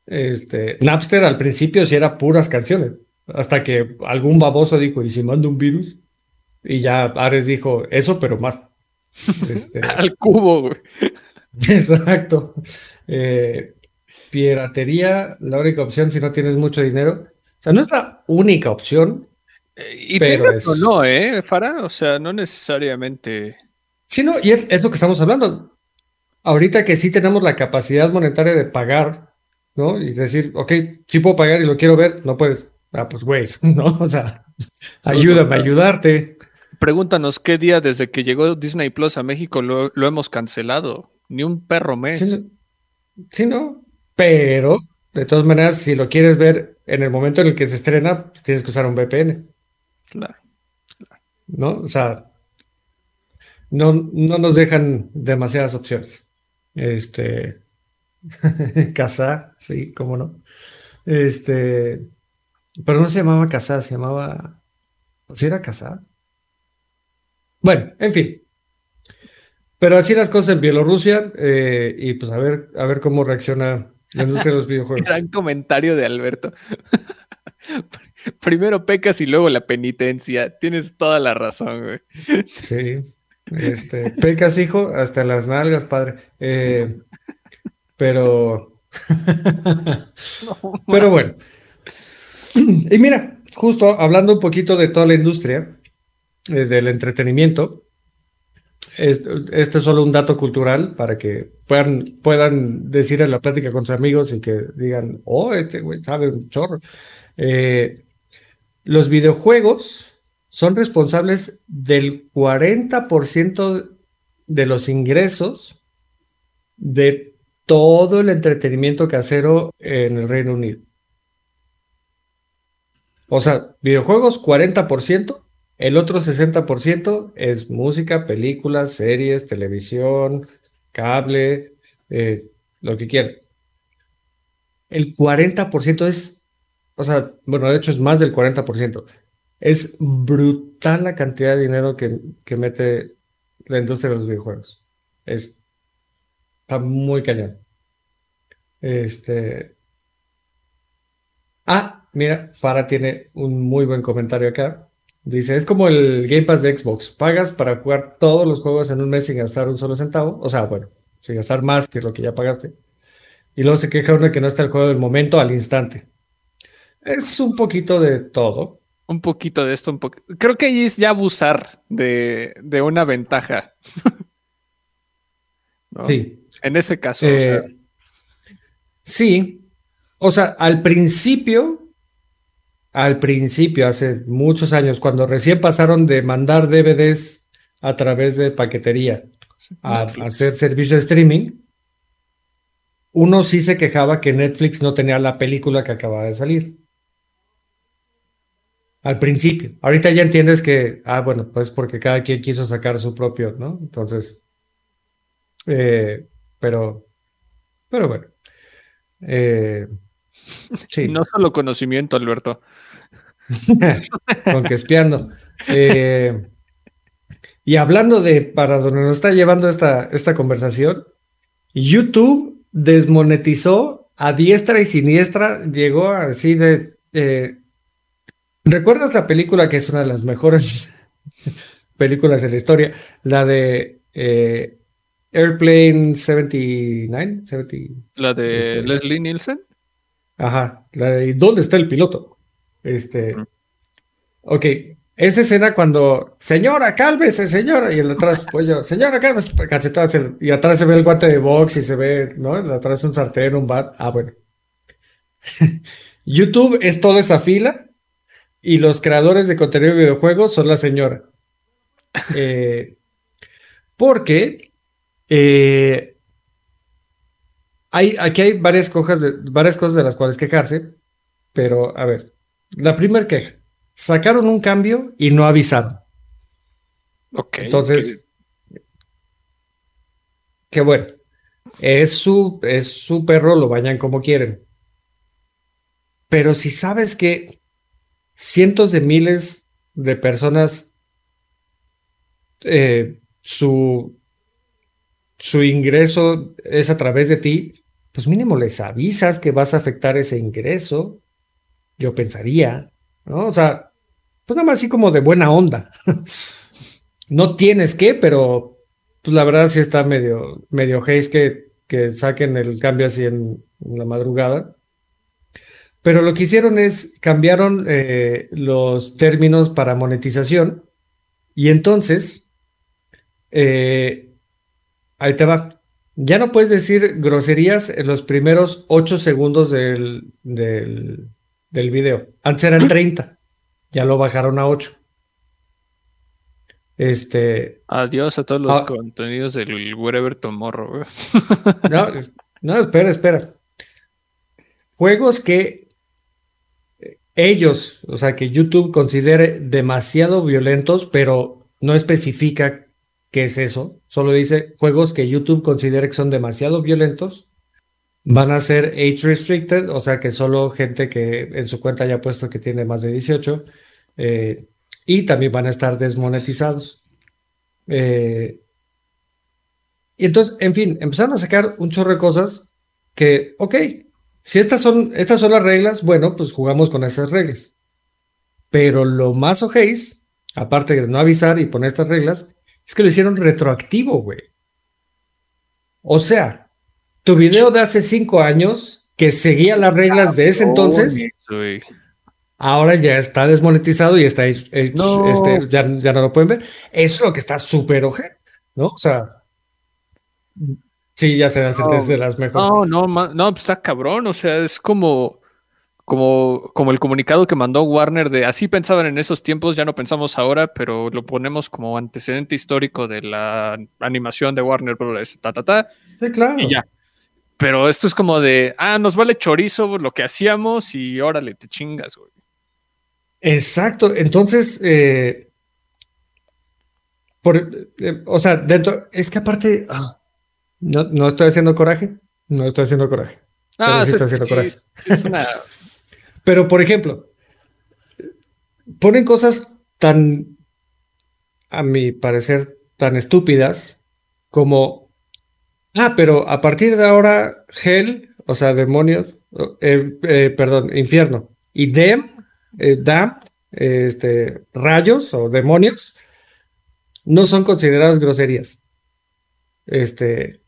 Este, Napster al principio sí era puras canciones, hasta que algún baboso dijo, ¿y si mando un virus? Y ya Ares dijo, eso, pero más. Este, al cubo, güey. Exacto. Eh, piratería, la única opción si no tienes mucho dinero. O sea, no es la única opción. Y pero es... o no, ¿eh, Fara? O sea, no necesariamente. Sí, no, y es, es lo que estamos hablando. Ahorita que sí tenemos la capacidad monetaria de pagar ¿no? Y decir, ok, sí puedo pagar y lo quiero ver, no puedes. Ah, pues güey, ¿no? O sea, ayúdame a ayudarte. Pregúntanos qué día desde que llegó Disney Plus a México lo, hemos cancelado. Ni un perro mes. Sí, no. Pero, de todas maneras, si lo quieres ver en el momento en el que se estrena, tienes que usar un VPN. Claro. ¿No? O sea, no, no nos dejan demasiadas opciones. Este, Casá, sí, cómo no. Este, pero no se llamaba Casá, se llamaba. ¿O si era Casá? Bueno, en fin. Pero así las cosas en Bielorrusia eh, y pues a ver, a ver cómo reacciona la industria de los videojuegos. Gran comentario de Alberto. Primero pecas y luego la penitencia. Tienes toda la razón, güey. Sí. Este, pecas, hijo, hasta las nalgas, padre. Eh, pero. pero bueno. Y mira, justo hablando un poquito de toda la industria eh, del entretenimiento, este es solo un dato cultural para que puedan, puedan decir en la plática con sus amigos y que digan, oh, este güey sabe un chorro. Eh, los videojuegos son responsables del 40% de los ingresos de todo el entretenimiento casero en el Reino Unido. O sea, videojuegos 40%, el otro 60% es música, películas, series, televisión, cable, eh, lo que quieran. El 40% es, o sea, bueno, de hecho es más del 40%. Es brutal la cantidad de dinero que, que mete la industria de los videojuegos. Es, está muy cañón. Este. Ah, mira, Farah tiene un muy buen comentario acá. Dice, es como el Game Pass de Xbox. Pagas para jugar todos los juegos en un mes sin gastar un solo centavo. O sea, bueno, sin gastar más que lo que ya pagaste. Y luego se queja uno de que no está el juego del momento al instante. Es un poquito de todo. Un poquito de esto, un poco. Creo que ahí es ya abusar de, una ventaja. Sí. En ese caso. Eh, sí. O sea, al principio, al principio, hace muchos años, cuando recién pasaron de mandar DVDs a través de paquetería a, hacer servicio de streaming, uno sí se quejaba que Netflix no tenía la película que acababa de salir. Al principio. Ahorita ya entiendes que, ah, bueno, pues porque cada quien quiso sacar su propio, ¿no? Entonces, eh, pero, pero bueno. Eh, sí. No solo conocimiento, Alberto. Con que espiando. Eh, y hablando de para donde nos está llevando esta, esta conversación, YouTube desmonetizó a diestra y siniestra, llegó así de... Eh, ¿Recuerdas la película que es una de las mejores películas de la historia? La de eh, Airplane 79, La de este, Leslie Nielsen. Ajá, la de ¿Dónde está el piloto? Este. Ok, esa escena cuando, señora, cálmese, señora, y el atrás, pues yo, señora, cálmese, cachetadas, y atrás se ve el guante de box y se ve, ¿no? Atrás un sartén, un bat. Ah, bueno. YouTube es toda esa fila y los creadores de contenido de videojuegos son la señora. Eh, porque eh, hay, aquí hay varias, de, varias cosas de las cuales quejarse, pero a ver, la primera queja sacaron un cambio y no avisaron. Ok. Entonces, qué bueno. Es su, es su perro, lo bañan como quieren. Pero si sabes que cientos de miles de personas, eh, su, su ingreso es a través de ti, pues mínimo les avisas que vas a afectar ese ingreso. Yo pensaría. ¿no? O sea, pues nada más así como de buena onda. no tienes que, pero pues la verdad sí está medio, medio haze que, que saquen el cambio así en, la madrugada. Pero lo que hicieron es cambiaron eh, los términos para monetización y entonces, eh, ahí te va. Ya no puedes decir groserías en los primeros 8 segundos del, del, del video. Antes eran 30, ya lo bajaron a 8. Este. Adiós a todos los ah. contenidos del Wherever Tomorrow. no, no, espera, espera. Juegos que ellos, o sea, que YouTube considere demasiado violentos, pero no especifica qué es eso. Solo dice juegos que YouTube considere que son demasiado violentos van a ser age restricted, o sea que solo gente que en su cuenta haya puesto que tiene más de 18 eh, y también van a estar desmonetizados. Eh, y entonces, en fin, empezaron a sacar un chorro de cosas que, ok, si estas son, estas son las reglas, bueno, pues jugamos con esas reglas. Pero lo más ojéis, aparte de no avisar y poner estas reglas, es que lo hicieron retroactivo, güey. O sea, tu video de hace cinco años, que seguía las reglas de ese entonces, ahora ya está desmonetizado y está este, ya, no lo pueden ver. Eso es lo que está súper oje, ¿no? O sea, sí, ya se dan de las mejores. No, no, no, pues está cabrón, o sea, es como, como, como el comunicado que mandó Warner de así pensaban en esos tiempos, ya no pensamos ahora, pero lo ponemos como antecedente histórico de la animación de Warner Bros. Ta, ta, ta. Sí, claro. Y ya. Pero esto es como de, ah, nos vale chorizo lo que hacíamos y órale, te chingas, güey. Exacto. Entonces, eh, por, eh, o sea, dentro, es que aparte, ah, no, no estoy haciendo coraje, no estoy haciendo coraje. Ah, pero sí estoy haciendo sí, coraje. es una- Pero, por ejemplo, ponen cosas tan, a mi parecer, tan estúpidas como, ah, pero a partir de ahora, Hell, o sea, demonios, eh, eh, perdón, infierno, y Dem, eh, Dam, este, rayos o demonios, no son consideradas groserías. Este,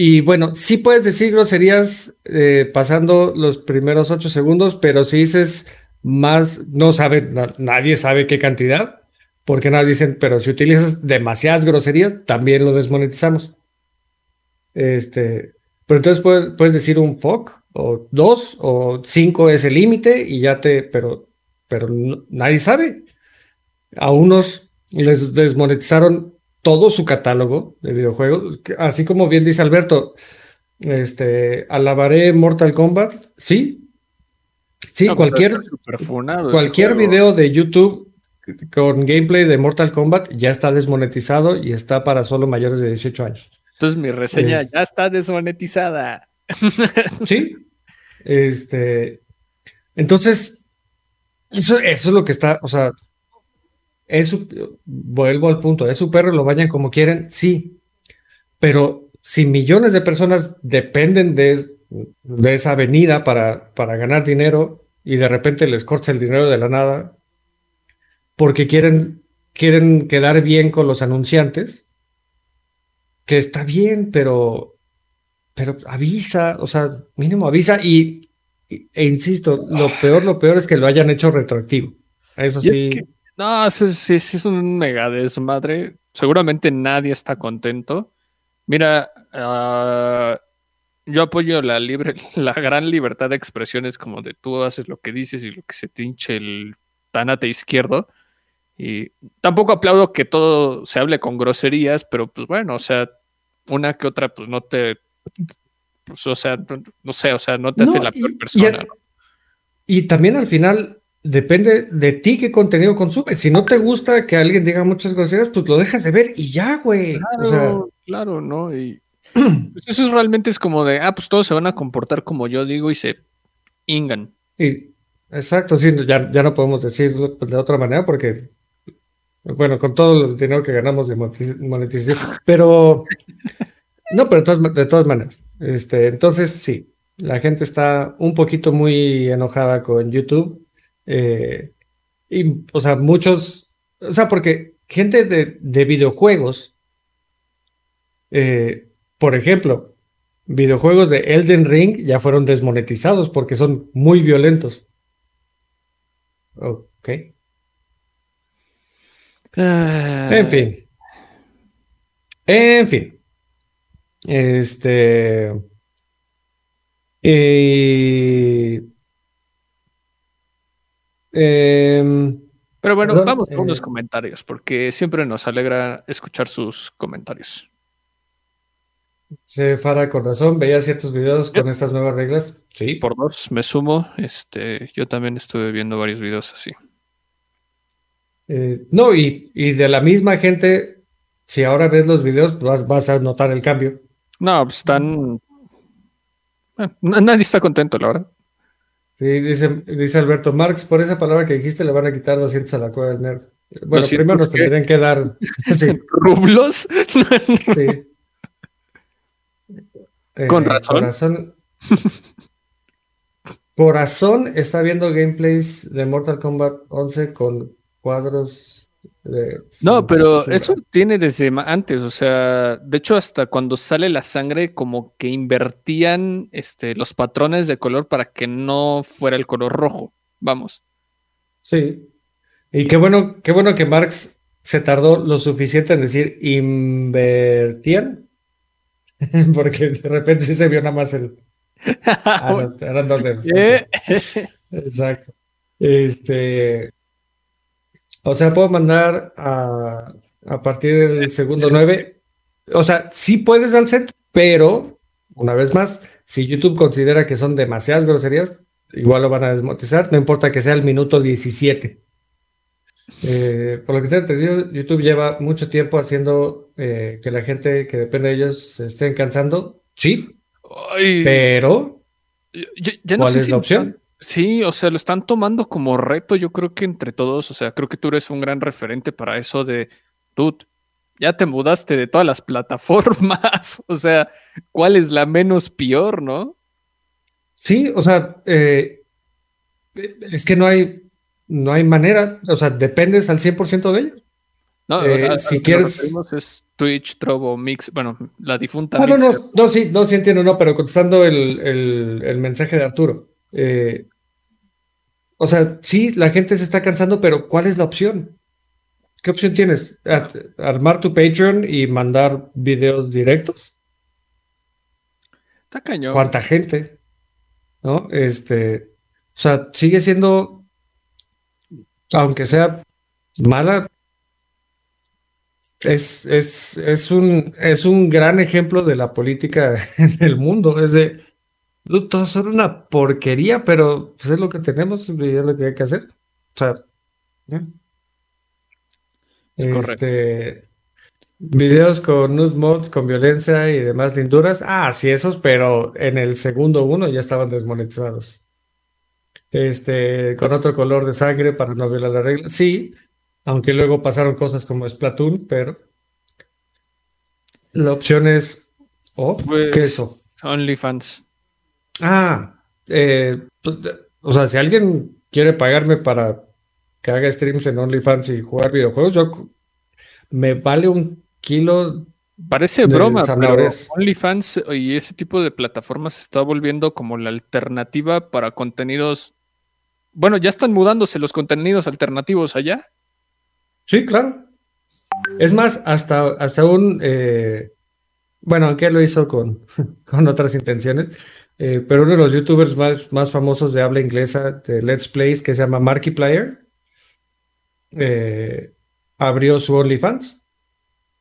y bueno, sí puedes decir groserías eh, pasando los primeros ocho segundos, pero si dices más, no sabe, na- nadie sabe qué cantidad, porque nada dicen, pero si utilizas demasiadas groserías, también lo desmonetizamos. Este, pero entonces puedes, puedes decir un fuck, o dos, o cinco es el límite, y ya te, pero, pero nadie sabe. A unos les desmonetizaron todo su catálogo de videojuegos, así como bien dice Alberto, este, alabaré Mortal Kombat, sí, sí, No, cualquier, cualquier video de YouTube con gameplay de Mortal Kombat ya está desmonetizado y está para solo mayores de 18 años. Entonces mi reseña Es- ya está desmonetizada. Sí, este, entonces, eso, eso es lo que está, o sea, es su- vuelvo al punto, es su perro, lo vayan como quieren, sí, pero si millones de personas dependen de, de esa avenida para, para ganar dinero y de repente les corta el dinero de la nada porque quieren, quieren quedar bien con los anunciantes, que está bien, pero, pero avisa, o sea, mínimo avisa y, e insisto, lo peor, lo peor es que lo hayan hecho retroactivo. Eso es sí. que- No, sí, sí, sí es un mega desmadre. Seguramente nadie está contento. Mira, ah, yo apoyo la libre, la gran libertad de expresiones como de tú haces lo que dices y lo que se te hinche el tanate izquierdo. Y tampoco aplaudo que todo se hable con groserías, pero pues bueno, o sea, una que otra, pues no te, pues, o sea, no, no sé, o sea, no te hace la y- peor y- persona. ¿no? Y también al final depende de ti qué contenido consumes. Si no te gusta que alguien diga muchas groserías, pues lo dejas de ver y ya, güey. O sea, Claro, claro, ¿no? Y pues eso es realmente es como de, ah, pues todos se van a comportar como yo digo y se ingan. y- exacto, sí, ya, ya no podemos decirlo de otra manera porque, bueno, con todo el dinero que ganamos de monetiz- monetización, pero no, pero de todas, de todas maneras, este, entonces sí, la gente está un poquito muy enojada con YouTube, eh, y, o sea, muchos, o sea, porque gente de, de videojuegos, eh, por ejemplo, videojuegos de Elden Ring ya fueron desmonetizados porque son muy violentos. Ok. En fin. En fin. Este. Eh, em, Pero bueno, Perdón, vamos a eh, unos comentarios, porque siempre nos alegra escuchar sus comentarios. se Fara con razón, veía ciertos videos con estas nuevas reglas. Sí. Por dos, me sumo. Este, yo también estuve viendo varios videos así. Eh, no, y, y de la misma gente, si ahora ves los videos, vas, vas a notar el cambio. No, pues están. eh, nadie está contento, la verdad. Sí, dice, dice Alberto Marx, por esa palabra que dijiste le van a quitar 200 a la cueva del nerd. Bueno, 200 primero nos qué? tendrían que dar. Sí, ¿Rublos? sí. Eh, Con razón. Corazón, Corazón está viendo gameplays de Mortal Kombat 11 con cuadros No, pero eso tiene desde antes, o sea, de hecho hasta cuando sale la sangre como que invertían este, los patrones de color para que no fuera el color rojo, vamos. Sí. Y qué bueno, qué bueno que Marx se tardó lo suficiente en decir invertían, porque de repente sí se vio nada más el, Ah, eran dos dedos. ¿Eh? Exacto. Este. O sea, puedo mandar a, a partir del segundo 9. O sea, sí puedes al set, pero, una vez más, si YouTube considera que son demasiadas groserías, igual lo van a desmonetizar, no importa que sea el minuto 17. Eh, por lo que te entendido, YouTube lleva mucho tiempo haciendo eh, que la gente que depende de ellos se estén cansando. Sí, pero ¿cuál es la opción? Sí, o sea, lo están tomando como reto, yo creo que entre todos, o sea, creo que tú eres un gran referente para eso de, tú, ya te mudaste de todas las plataformas, o sea, ¿cuál es la menos peor, no? Sí, o sea, eh, es que no hay, no hay manera, o sea, dependes al 100% de ellos. No, eh, si quieres... Es Twitch, Trovo, Mix, bueno, la difunta. Ah, no, no, no, sí, no, sí entiendo, no, pero contestando el, el, mensaje de Arturo. Eh, o sea, sí, la gente se está cansando, pero ¿cuál es la opción? ¿Qué opción tienes? ¿Armar tu Patreon y mandar videos directos? Está cañón. ¿Cuánta gente? ¿No? Este, o sea, sigue siendo, aunque sea mala, es, es, es, un, es un gran ejemplo de la política en el mundo. Es de, todos son una porquería, pero pues es lo que tenemos y es lo que hay que hacer. O sea, este, videos con nude mods, con violencia y demás linduras. Ah, sí, esos, pero en el segundo uno ya estaban desmonetizados. Este, con otro color de sangre para no violar la regla. Sí, aunque luego pasaron cosas como Splatoon, pero la opción es off. Pues, ¿Qué es off? OnlyFans. Ah, eh, o sea, si alguien quiere pagarme para que haga streams en OnlyFans y jugar videojuegos, yo me vale un kilo. Parece broma, pero OnlyFans y ese tipo de plataformas se está volviendo como la alternativa para contenidos. Bueno, ya están mudándose los contenidos alternativos allá. Sí, claro. Es más, hasta, hasta un, eh, bueno, aunque lo hizo con, con otras intenciones, eh, pero uno de los youtubers más, más famosos de habla inglesa de Let's Plays, que se llama Markiplier, eh, abrió su OnlyFans.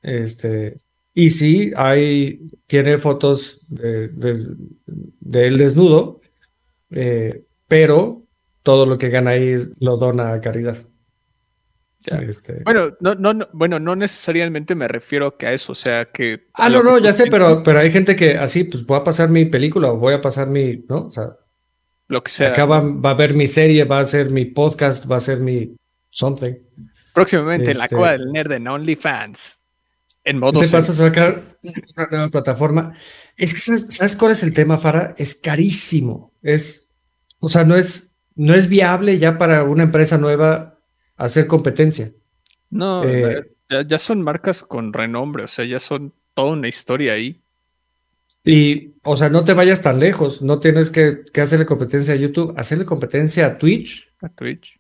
Este, y sí, hay, tiene fotos de, de él desnudo, pero todo lo que gana ahí lo dona a caridad. Este, bueno, no, no, bueno, no necesariamente me refiero que a eso, o sea que. Ah, no, no, ya sé, pero, pero hay gente que así, pues voy a pasar mi película o voy a pasar mi, ¿no? O sea, lo que sea. Acá va, a ver mi serie, va a ser mi podcast, va a ser mi something. Próximamente en la este cueva del nerd en OnlyFans. En modo. Se pasa a sacar una nueva plataforma. Es que, ¿sabes, cuál es el tema, Fara? Es carísimo. Es, o sea, no es, no es viable ya para una empresa nueva hacer competencia. No, eh, ya, son marcas con renombre, o sea, ya son toda una historia ahí. Y, o sea, no te vayas tan lejos, no tienes que, hacerle competencia a YouTube, hacerle competencia a Twitch. A Twitch.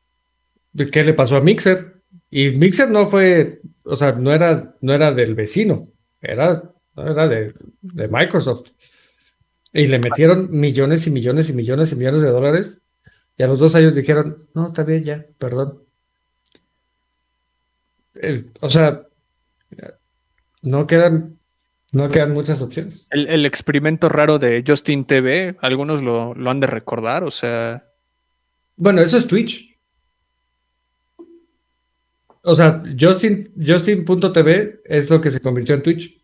¿Qué le pasó a Mixer? Y Mixer no fue, o sea, no era, no era del vecino, era, era de, de Microsoft. Y le metieron millones y millones y millones y millones de dólares. Y a los dos años dijeron, no, está bien ya, perdón o sea, no quedan, no quedan muchas opciones. El, experimento raro de Justin TV, algunos lo, han de recordar, o sea. Bueno, eso es Twitch. O sea, Justin, Justin.tv es lo que se convirtió en Twitch.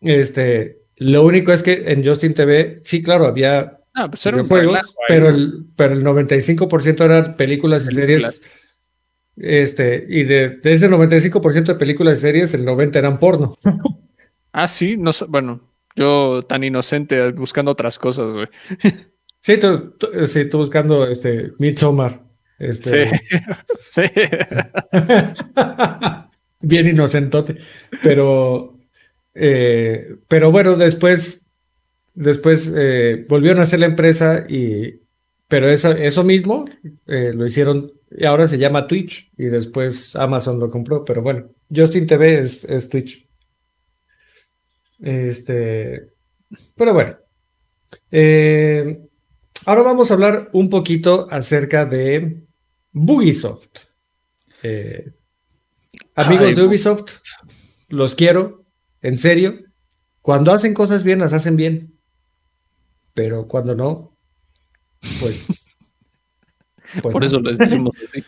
Este, lo único es que en Justin TV, sí, claro, había ah, pues juegos, pero el, pero el 95% eran películas y series este, y de, ese 95% de películas y series, el 90% eran porno. ah, sí, no bueno, yo tan inocente buscando otras cosas, güey. Sí, tú, sí, tú buscando este Midsommar. Este... Sí. sí. Bien inocentote. Pero, eh, pero bueno, después, después eh, volvieron a hacer la empresa y, pero eso, eso mismo eh, lo hicieron y ahora se llama Twitch y después Amazon lo compró, pero bueno, Justin TV es, es Twitch. Este, pero bueno, Eh, ahora vamos a hablar un poquito acerca de Bugisoft. Eh, amigos de Ubisoft, los quiero, en serio. Cuando hacen cosas bien, las hacen bien. Pero cuando no, pues. Pues Por eso lo decimos así.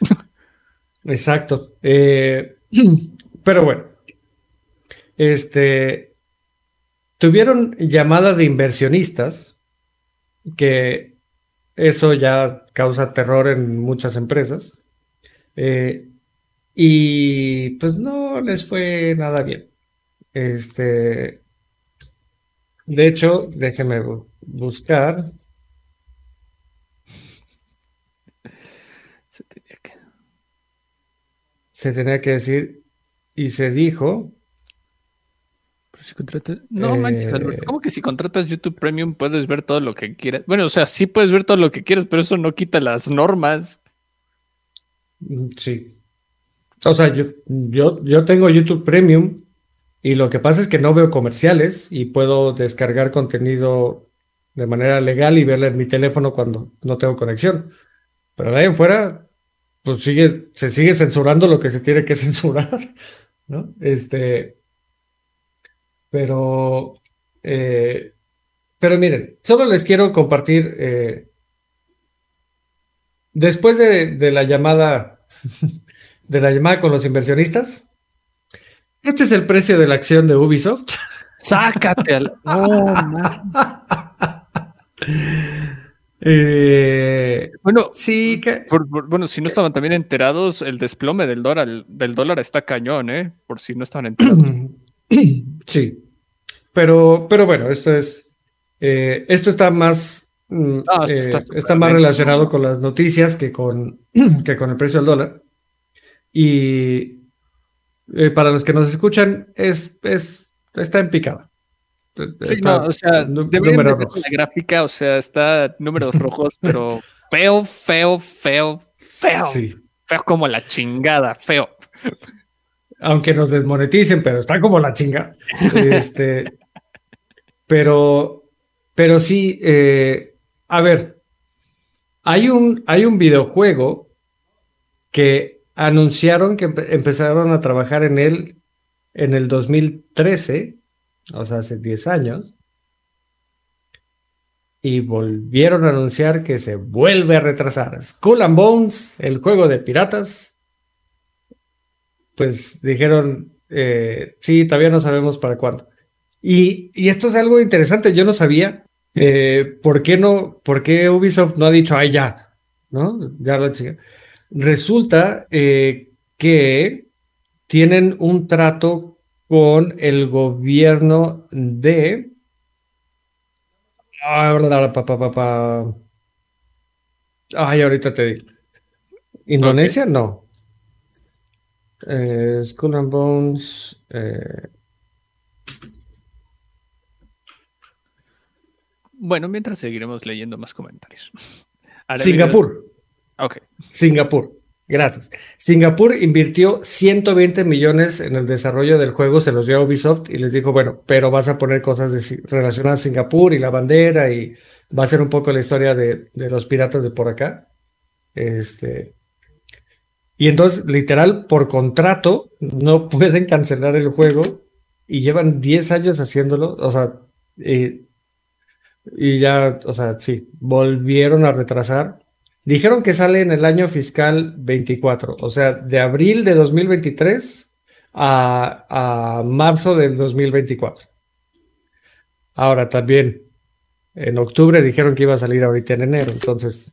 Exacto. Eh, pero bueno. Este. Tuvieron llamada de inversionistas, que eso ya causa terror en muchas empresas. Eh, y pues no les fue nada bien. Este, de hecho, déjenme buscar. Se tenía que... Se tenía que decir y se dijo. si No manches, eh, ¿cómo que si contratas YouTube Premium puedes ver todo lo que quieras? Bueno, o sea, sí puedes ver todo lo que quieras, pero eso no quita las normas. Mm, sí. O sea, yo, yo, yo tengo YouTube Premium y lo que pasa es que no veo comerciales y puedo descargar contenido de manera legal y verla en mi teléfono cuando no tengo conexión. Pero de ahí en fuera, pues sigue, se sigue censurando lo que se tiene que censurar, ¿no? Este, pero, eh, pero miren, solo les quiero compartir, eh, después de, de la llamada, de la llamada con los inversionistas, este es el precio de la acción de Ubisoft. Sácate al. Eh, bueno, sí, bueno, si no estaban también enterados, el desplome del dólar, del dólar está cañón, ¿eh? Por si no estaban enterados. Sí, pero, pero bueno, esto es, eh, esto está más, mm, eh, está, más relacionado con las noticias que con, que con el precio del dólar. Y, para los que nos escuchan, es, es está en picada. Sí, no, o sea, números rojos. la gráfica, o sea, está números rojos, pero feo, feo, feo, feo. Sí. Feo como la chingada, feo. Aunque nos desmoneticen, pero está como la chinga. Este, pero, pero sí, eh, a ver, hay un, hay un videojuego que anunciaron que empezaron a trabajar en él en el 2013, o sea, hace 10 años, y volvieron a anunciar que se vuelve a retrasar. Skull and Bones, el juego de piratas, pues dijeron, eh, sí, todavía no sabemos para cuándo. Y, esto es algo interesante, yo no sabía eh, por qué no, por qué Ubisoft no ha dicho, ay, ya, ¿no? Ya lo. Resulta eh, que tienen un trato con el gobierno de... Ay, ahorita te digo. ¿Indonesia? No. Eh, Skull and Bones. Eh. Bueno, mientras seguiremos leyendo más comentarios. Singapur. Ok. Singapur. Gracias. Singapur invirtió 120 millones en el desarrollo del juego, se los dio a Ubisoft y les dijo, bueno, pero vas a poner cosas relacionadas a Singapur y la bandera y va a ser un poco la historia de, los piratas de por acá. Este, y entonces, literal, por contrato, no pueden cancelar el juego y llevan 10 años haciéndolo, o sea, y, y ya, o sea, sí, volvieron a retrasar Dijeron que sale en el año fiscal 24, o sea, de abril de 2023 a, marzo del 2024. Ahora también, en octubre dijeron que iba a salir ahorita en enero, entonces...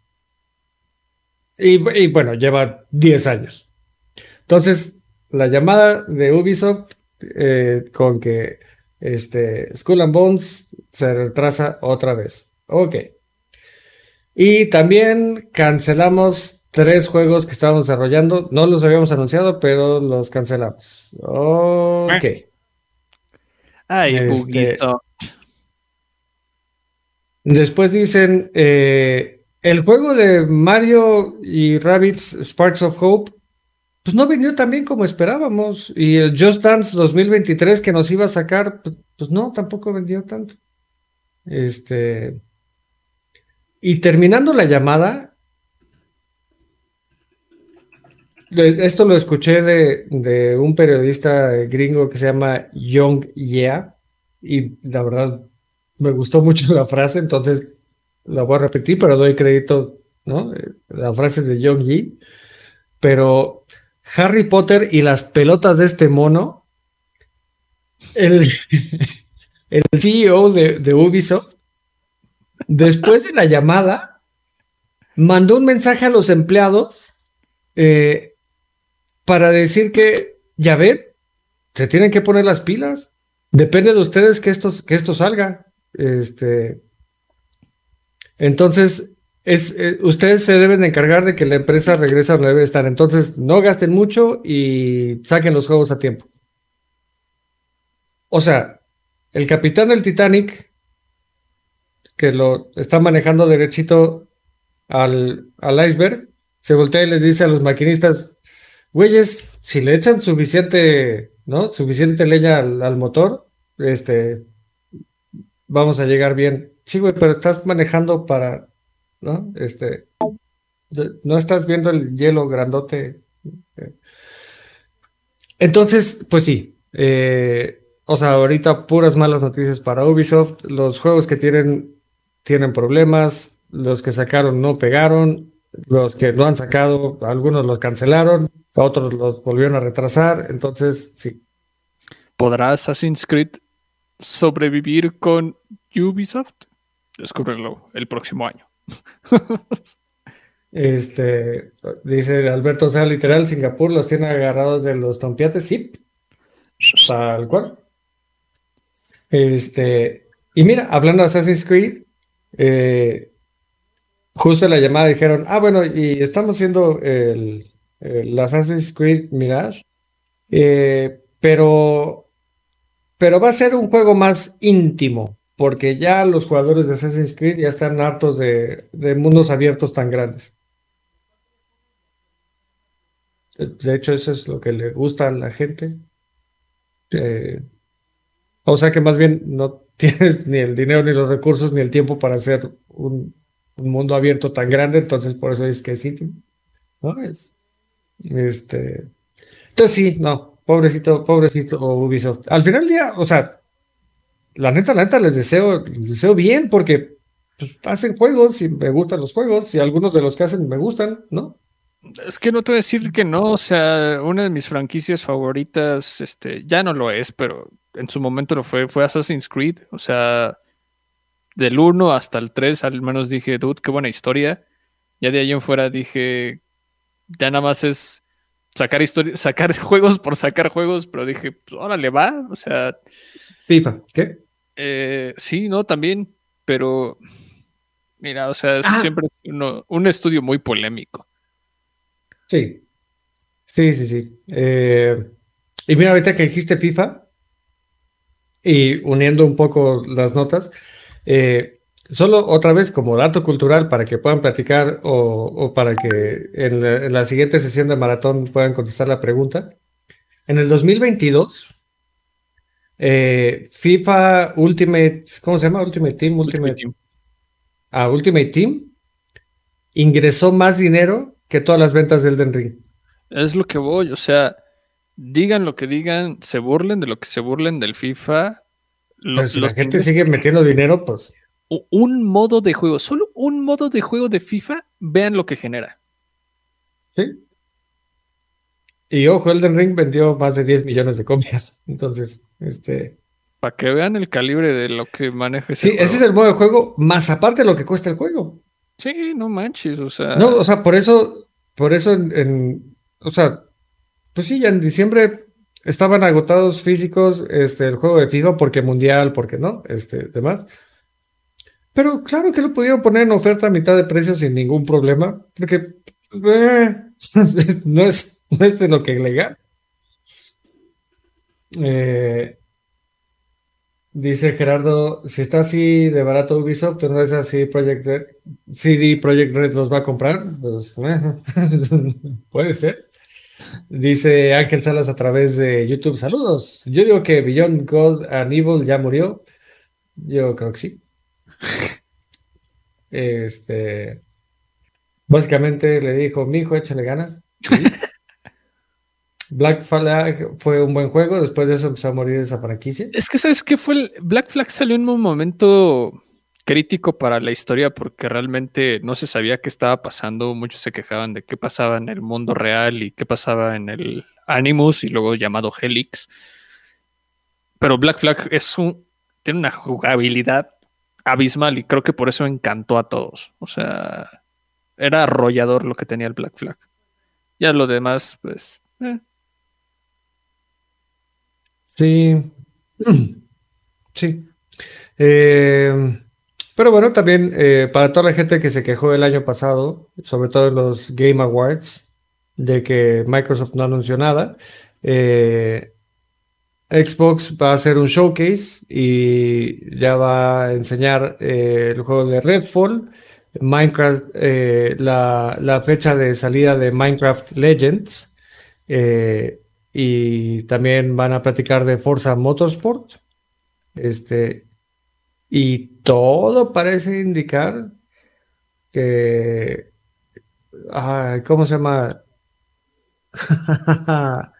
Y, bueno, lleva 10 años. Entonces, la llamada de Ubisoft eh, con que este, Skull and Bones se retrasa otra vez. Ok. Y también cancelamos tres juegos que estábamos desarrollando. No los habíamos anunciado, pero los cancelamos. Ok. Ay, este, Después dicen, eh, el juego de Mario y Rabbits Sparks of Hope, pues no vendió tan bien como esperábamos. Y el Just Dance 2023 que nos iba a sacar, pues, pues no, tampoco vendió tanto. Este, y terminando la llamada, esto lo escuché de, un periodista gringo que se llama Young Yeah, y la verdad me gustó mucho la frase, entonces la voy a repetir, pero doy crédito, ¿no? La frase de Young Yi. Pero Harry Potter y las pelotas de este mono, el, el CEO de Ubisoft Después de la llamada, mandó un mensaje a los empleados eh, para decir que, ya ven, se tienen que poner las pilas. Depende de ustedes que esto, que esto salga. Este, entonces, es, eh, ustedes se deben de encargar de que la empresa regrese a donde debe estar. Entonces, no gasten mucho y saquen los juegos a tiempo. O sea, el capitán del Titanic que lo está manejando derechito al, al iceberg, se voltea y les dice a los maquinistas, güeyes, si le echan suficiente, ¿no? Suficiente leña al, motor, este, vamos a llegar bien. Sí, güey, pero estás manejando para, ¿no? Este, no estás viendo el hielo grandote. Entonces, pues sí, eh, o sea, ahorita puras malas noticias para Ubisoft. Los juegos que tienen tienen problemas, los que sacaron no pegaron, los que no han sacado, algunos los cancelaron, otros los volvieron a retrasar, entonces sí. ¿Podrá Assassin's Creed sobrevivir con Ubisoft? Descúbrelo el próximo año. este, dice Alberto, o sea, literal, Singapur los tiene agarrados de los tompiates, sí, tal cual. Este, y mira, hablando de Assassin's Creed, eh, justo en la llamada dijeron, ah, bueno, y estamos haciendo el, Assassin's Creed Mirage, eh, pero, pero va a ser un juego más íntimo, porque ya los jugadores de Assassin's Creed ya están hartos de, mundos abiertos tan grandes. De hecho, eso es lo que le gusta a la gente. Eh, o sea que más bien no tienes ni el dinero, ni los recursos, ni el tiempo para hacer un, mundo abierto tan grande, entonces por eso es que sí, ¿no? Es, este, entonces sí, no, pobrecito, pobrecito Ubisoft. Al final del día, o sea, la neta, la neta les deseo, les deseo bien porque pues, hacen juegos y me gustan los juegos y algunos de los que hacen me gustan, ¿no? Es que no te voy a decir que no, o sea, una de mis franquicias favoritas, este, ya no lo es, pero en su momento lo fue, fue Assassin's Creed. O sea, del 1 hasta el 3 al menos dije, dude, qué buena historia. Ya de ahí en fuera dije, ya nada más es sacar historia, sacar juegos por sacar juegos, pero dije, pues órale, va. O sea. FIFA, ¿qué? Eh, sí, no, también, pero mira, o sea, ah. siempre es un estudio muy polémico. Sí, sí, sí, sí. Eh, y mira, ahorita que dijiste FIFA, y uniendo un poco las notas, eh, solo otra vez como dato cultural para que puedan platicar o, para que en la, siguiente sesión de maratón puedan contestar la pregunta. En el 2022, eh, FIFA Ultimate, ¿cómo se llama? Ultimate Team, Ultimate, Team. Ah, Ultimate Team ingresó más dinero que todas las ventas del Elden Ring. Es lo que voy, o sea, digan lo que digan, se burlen de lo que se burlen del FIFA. Pero si la gente sigue metiendo dinero, pues. Un modo de juego, solo un modo de juego de FIFA, vean lo que genera. Sí. Y ojo, Elden Ring vendió más de 10 millones de copias. Entonces, este. Para que vean el calibre de lo que maneja ese Sí, ese es el modo de juego, más aparte de lo que cuesta el juego. Sí, no manches, o sea. No, o sea, por eso, por eso en o sea, pues sí, ya en diciembre estaban agotados físicos este, el juego de FIFA porque mundial, porque no, este, demás. Pero claro que lo pudieron poner en oferta a mitad de precio sin ningún problema, porque eh, no, es, no es de lo que legal. Eh, dice Gerardo, si está así de barato Ubisoft, no es así Project Red, CD Project Red los va a comprar, pues, puede ser. Dice Ángel Salas a través de YouTube. Saludos. Yo digo que Beyond God and Evil ya murió. Yo creo que sí. Este, básicamente le dijo, mi hijo, échale ganas. Black Flag fue un buen juego, después de eso empezó a morir esa franquicia. Es que, ¿sabes qué fue? El... Black Flag salió en un momento crítico para la historia porque realmente no se sabía qué estaba pasando. Muchos se quejaban de qué pasaba en el mundo real y qué pasaba en el Animus y luego llamado Helix. Pero Black Flag es un, tiene una jugabilidad abismal y creo que por eso encantó a todos. O sea, era arrollador lo que tenía el Black Flag. Ya lo demás, pues. Eh. Sí. Sí. Eh, pero bueno, también eh, para toda la gente que se quejó el año pasado, sobre todo en los Game Awards, de que Microsoft no anunció nada, Xbox va a hacer un showcase y ya va a enseñar el juego de Redfall Minecraft, eh, la, fecha de salida de Minecraft Legends. Eh, y también van a platicar de Forza Motorsport. Este, y todo parece indicar que. ¿Cómo se llama?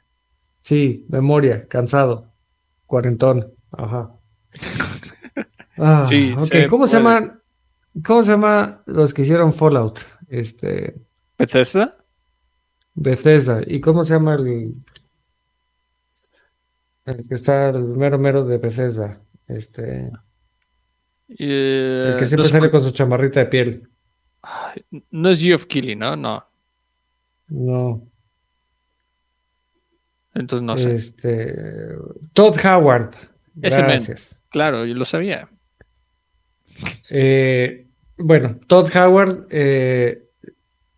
sí, memoria, cansado, cuarentón. Ajá. Ah, sí, ¿Cómo se llama? ¿Cómo se llama los que hicieron Fallout? Este. ¿Bethesda? Bethesda. ¿Y cómo se llama el. El que está el mero mero de Bethesda? Este. El que siempre sale con su chamarrita de piel. No es of Killing, ¿no? No. No. Entonces no sé. Este. Todd Howard. Gracias. Claro, yo lo sabía. Eh, bueno, Todd Howard eh,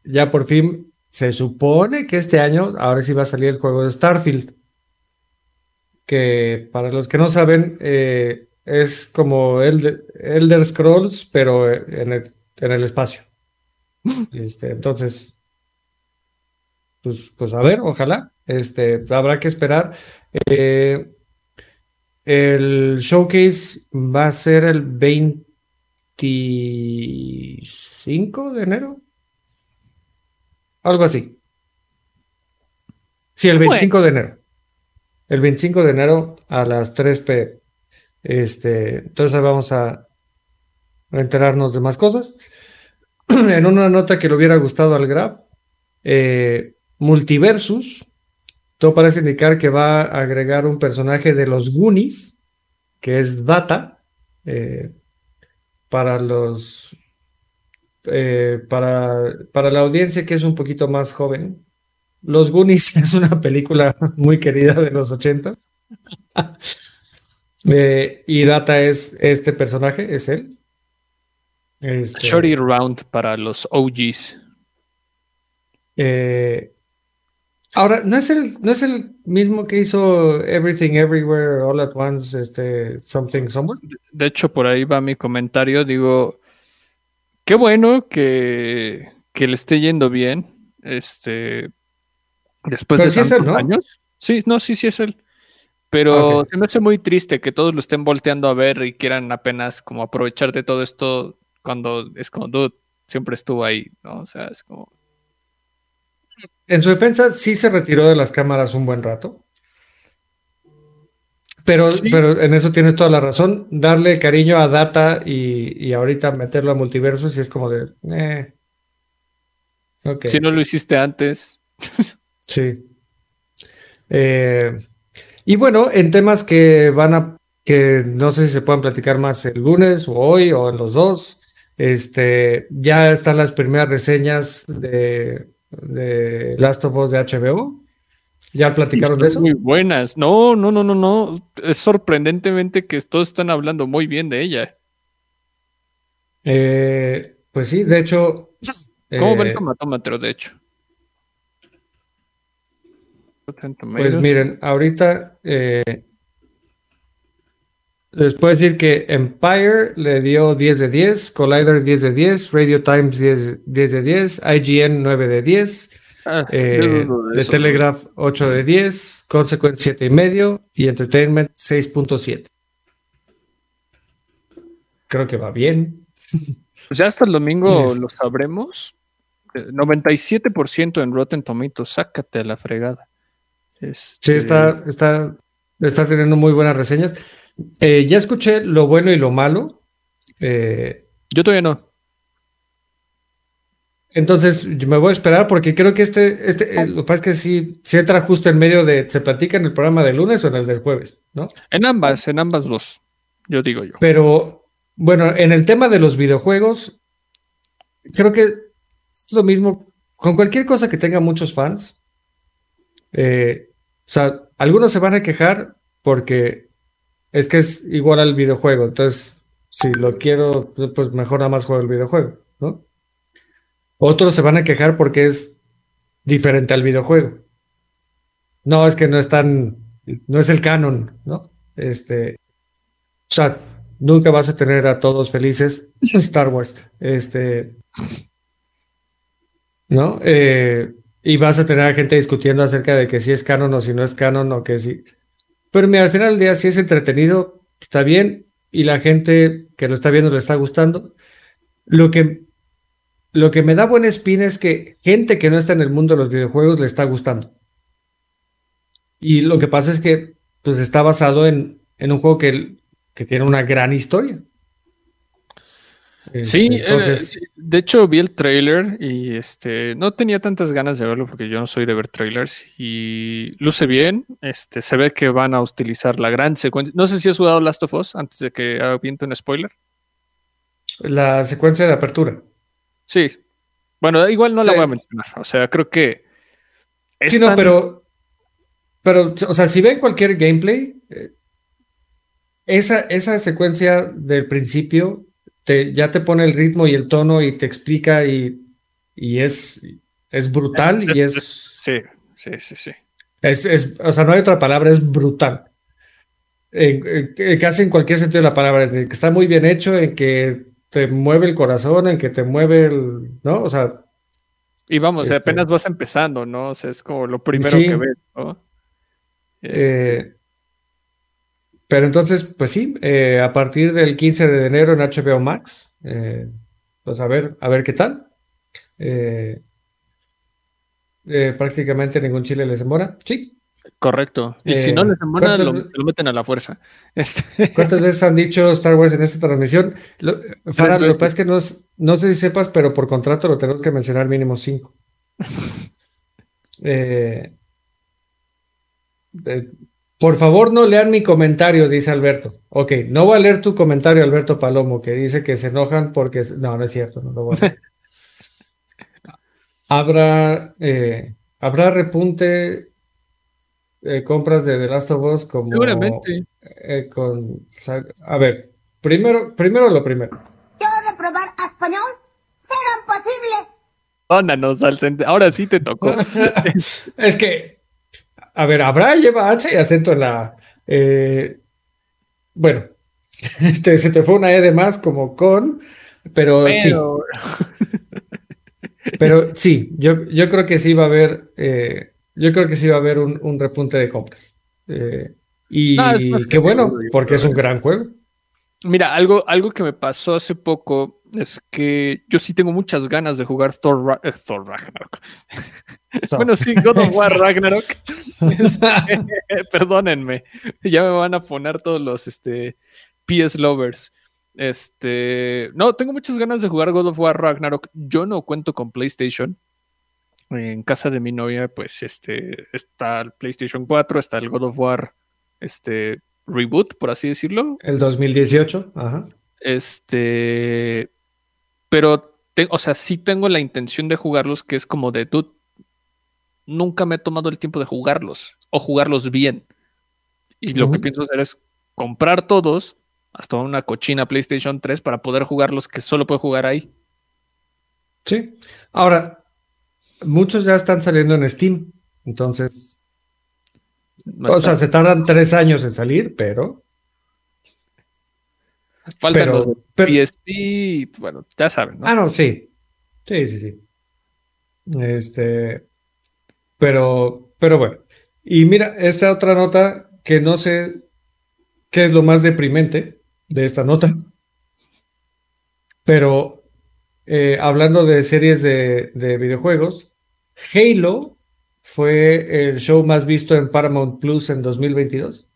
ya por fin se supone que este año, ahora sí va a salir el juego de Starfield. Que para los que no saben, eh, es como Elder, Scrolls, pero en el, en el espacio. Este, entonces, pues, pues a ver, ojalá. Este, habrá que esperar. el showcase va a ser el 20 25 de enero. Algo así. Sí, el 25 de enero. El 25 de enero a las 3 p. Este, entonces vamos a enterarnos de más cosas. en una nota que le hubiera gustado al Graf, eh, Multiversus, todo parece indicar que va a agregar un personaje de los Goonies, que es Data. Eh, para los eh, para, para la audiencia que es un poquito más joven, Los Goonies es una película muy querida de los ochentas. Eh, y Data es este personaje, es él. Este, Shorty Round para los OGs. Eh, ahora, ¿no es, el, ¿no es el mismo que hizo Everything Everywhere All at Once, este, Something Somewhere? De hecho, por ahí va mi comentario. Digo, qué bueno que, le esté yendo bien. Este, después de tantos años. Sí, no, sí, sí es él. Pero se me hace muy triste que todos lo estén volteando a ver y quieran apenas como aprovechar de todo esto cuando es como, dude, siempre estuvo ahí, ¿no? O sea, es como... En su defensa, sí se retiró de las cámaras un buen rato. Pero, pero en eso tiene toda la razón. Darle cariño a Data y, ahorita meterlo a multiverso, si es como de. Eh. Si no lo hiciste antes. sí. Eh, y bueno, en temas que van a. que no sé si se puedan platicar más el lunes o hoy o en los dos. Este, ya están las primeras reseñas de, de Last of Us de HBO. ¿Ya platicaron de eso? Muy buenas. No, no, no, no, no. Es sorprendentemente que todos están hablando muy bien de ella. Eh, pues sí, de hecho. ¿Cómo va el eh, tomatómetro, de hecho? Pues miren, ahorita eh, les puedo decir que Empire le dio 10 de 10, Collider 10 de 10, Radio Times 10, 10 de 10, IGN 9 de 10, Ah, eh, de Telegraph 8 de 10, Consequence 7 y medio y Entertainment 6.7. Creo que va bien. Pues ya hasta el domingo lo sabremos. 97% en Rotten Tomatoes, sácate a la fregada. Sí, está, está, está teniendo muy buenas reseñas. Eh, ya escuché lo bueno y lo malo. Eh, Yo todavía no. Entonces, me voy a esperar porque creo que este, este eh, lo que pasa es que sí, sí entra justo en medio de, ¿se platica en el programa del lunes o en el del jueves? ¿no? En ambas, en ambas dos, yo digo yo. Pero, bueno, en el tema de los videojuegos, creo que es lo mismo con cualquier cosa que tenga muchos fans. Eh, o sea, algunos se van a quejar porque es que es igual al videojuego. Entonces, si lo quiero, pues mejor nada más juego el videojuego, ¿no? Otros se van a quejar porque es diferente al videojuego. No, es que no es tan, no es el canon, ¿no? Este, o sea, nunca vas a tener a todos felices Star Wars. Este, ¿no? Eh, y vas a tener a gente discutiendo acerca de que si es canon o si no es canon o que sí. Pero mira, al final del día, si es entretenido, está bien y la gente que lo está viendo le está gustando. Lo que, lo que me da buena espina es que gente que no está en el mundo de los videojuegos le está gustando. Y lo que pasa es que pues está basado en, en un juego que, que tiene una gran historia. Sí, eh, Entonces... de hecho vi el trailer y este no tenía tantas ganas de verlo porque yo no soy de ver trailers y luce bien, este se ve que van a utilizar la gran secuencia. No sé si has jugado Last of Us antes de que aviente un spoiler. La secuencia de apertura. Sí. Bueno, igual no la voy a mencionar. O sea, creo que. Sí, no, pero. Pero, o sea, si ven cualquier gameplay, eh, esa, esa secuencia del principio ya te pone el ritmo y el tono y te explica y, y es, es brutal y es... Sí, sí, sí, sí. Es, es, o sea, no hay otra palabra, es brutal. casi en cualquier sentido de la palabra, que está muy bien hecho, en que te mueve el corazón, en que te mueve el, ¿no? O sea... Y vamos, este apenas vas empezando, ¿no? O sea, es como lo primero que ves, ¿no? Eh, este pero entonces, pues sí, eh, a partir del 15 de enero en HBO Max, eh, pues a ver, a ver qué tal. Eh, prácticamente ningún chile les demora, sí. Correcto. Y si no les demora, lo, meten a la fuerza. Este... ¿Cuántas veces han dicho Star Wars en esta transmisión? Lo, lo que pasa es que no, no, sé si sepas, pero por contrato lo tenemos que mencionar mínimo cinco. eh, por favor, no lean mi comentario, dice Alberto. Ok, no voy a leer tu comentario, Alberto Palomo, que dice que se enojan porque. No, no es cierto, no lo voy a leer. habrá, eh, habrá repunte eh, compras de The Last of Us como. Seguramente. Eh, con, a ver, primero, primero lo primero. ¿Yo reprobar español? ¿Será posible? Dónanos al Ahora sí te tocó. es que a ver, habrá lleva H y acento en la. Eh, bueno, este, se te fue una E de más como con, pero, sí. Pero sí, yo, yo creo que sí va a haber. Eh, yo creo que sí va a haber un, repunte de compras. Eh, y qué bueno, porque es un gran juego. Mira, algo, algo que me pasó hace poco es que yo sí tengo muchas ganas de jugar Thor, Thor Ragnarok. bueno, sí, God of War Ragnarok. perdónenme, ya me van a poner todos los este, PS lovers. Este, no, tengo muchas ganas de jugar God of War Ragnarok. Yo no cuento con PlayStation. En casa de mi novia, pues, este, está el PlayStation 4, está el God of War, este, reboot, por así decirlo. El 2018, ajá. Este, pero, o sea, sí tengo la intención de jugarlos, que es como de, dude, nunca me he tomado el tiempo de jugarlos o jugarlos bien. Y lo que pienso hacer es comprar todos, hasta una cochina PlayStation 3 para poder jugar los que solo puedo jugar ahí. Sí. Ahora, muchos ya están saliendo en Steam, entonces. o sea, se tardan tres años en salir, pero. Faltan los PSP, bueno, ya saben, Ah, no, sí. Sí, sí, sí. Este. Pero, pero bueno. Y mira, esta otra nota que no sé qué es lo más deprimente de esta nota. Pero eh, hablando de series de, de videojuegos, Halo fue el show más visto en Paramount Plus en 2022.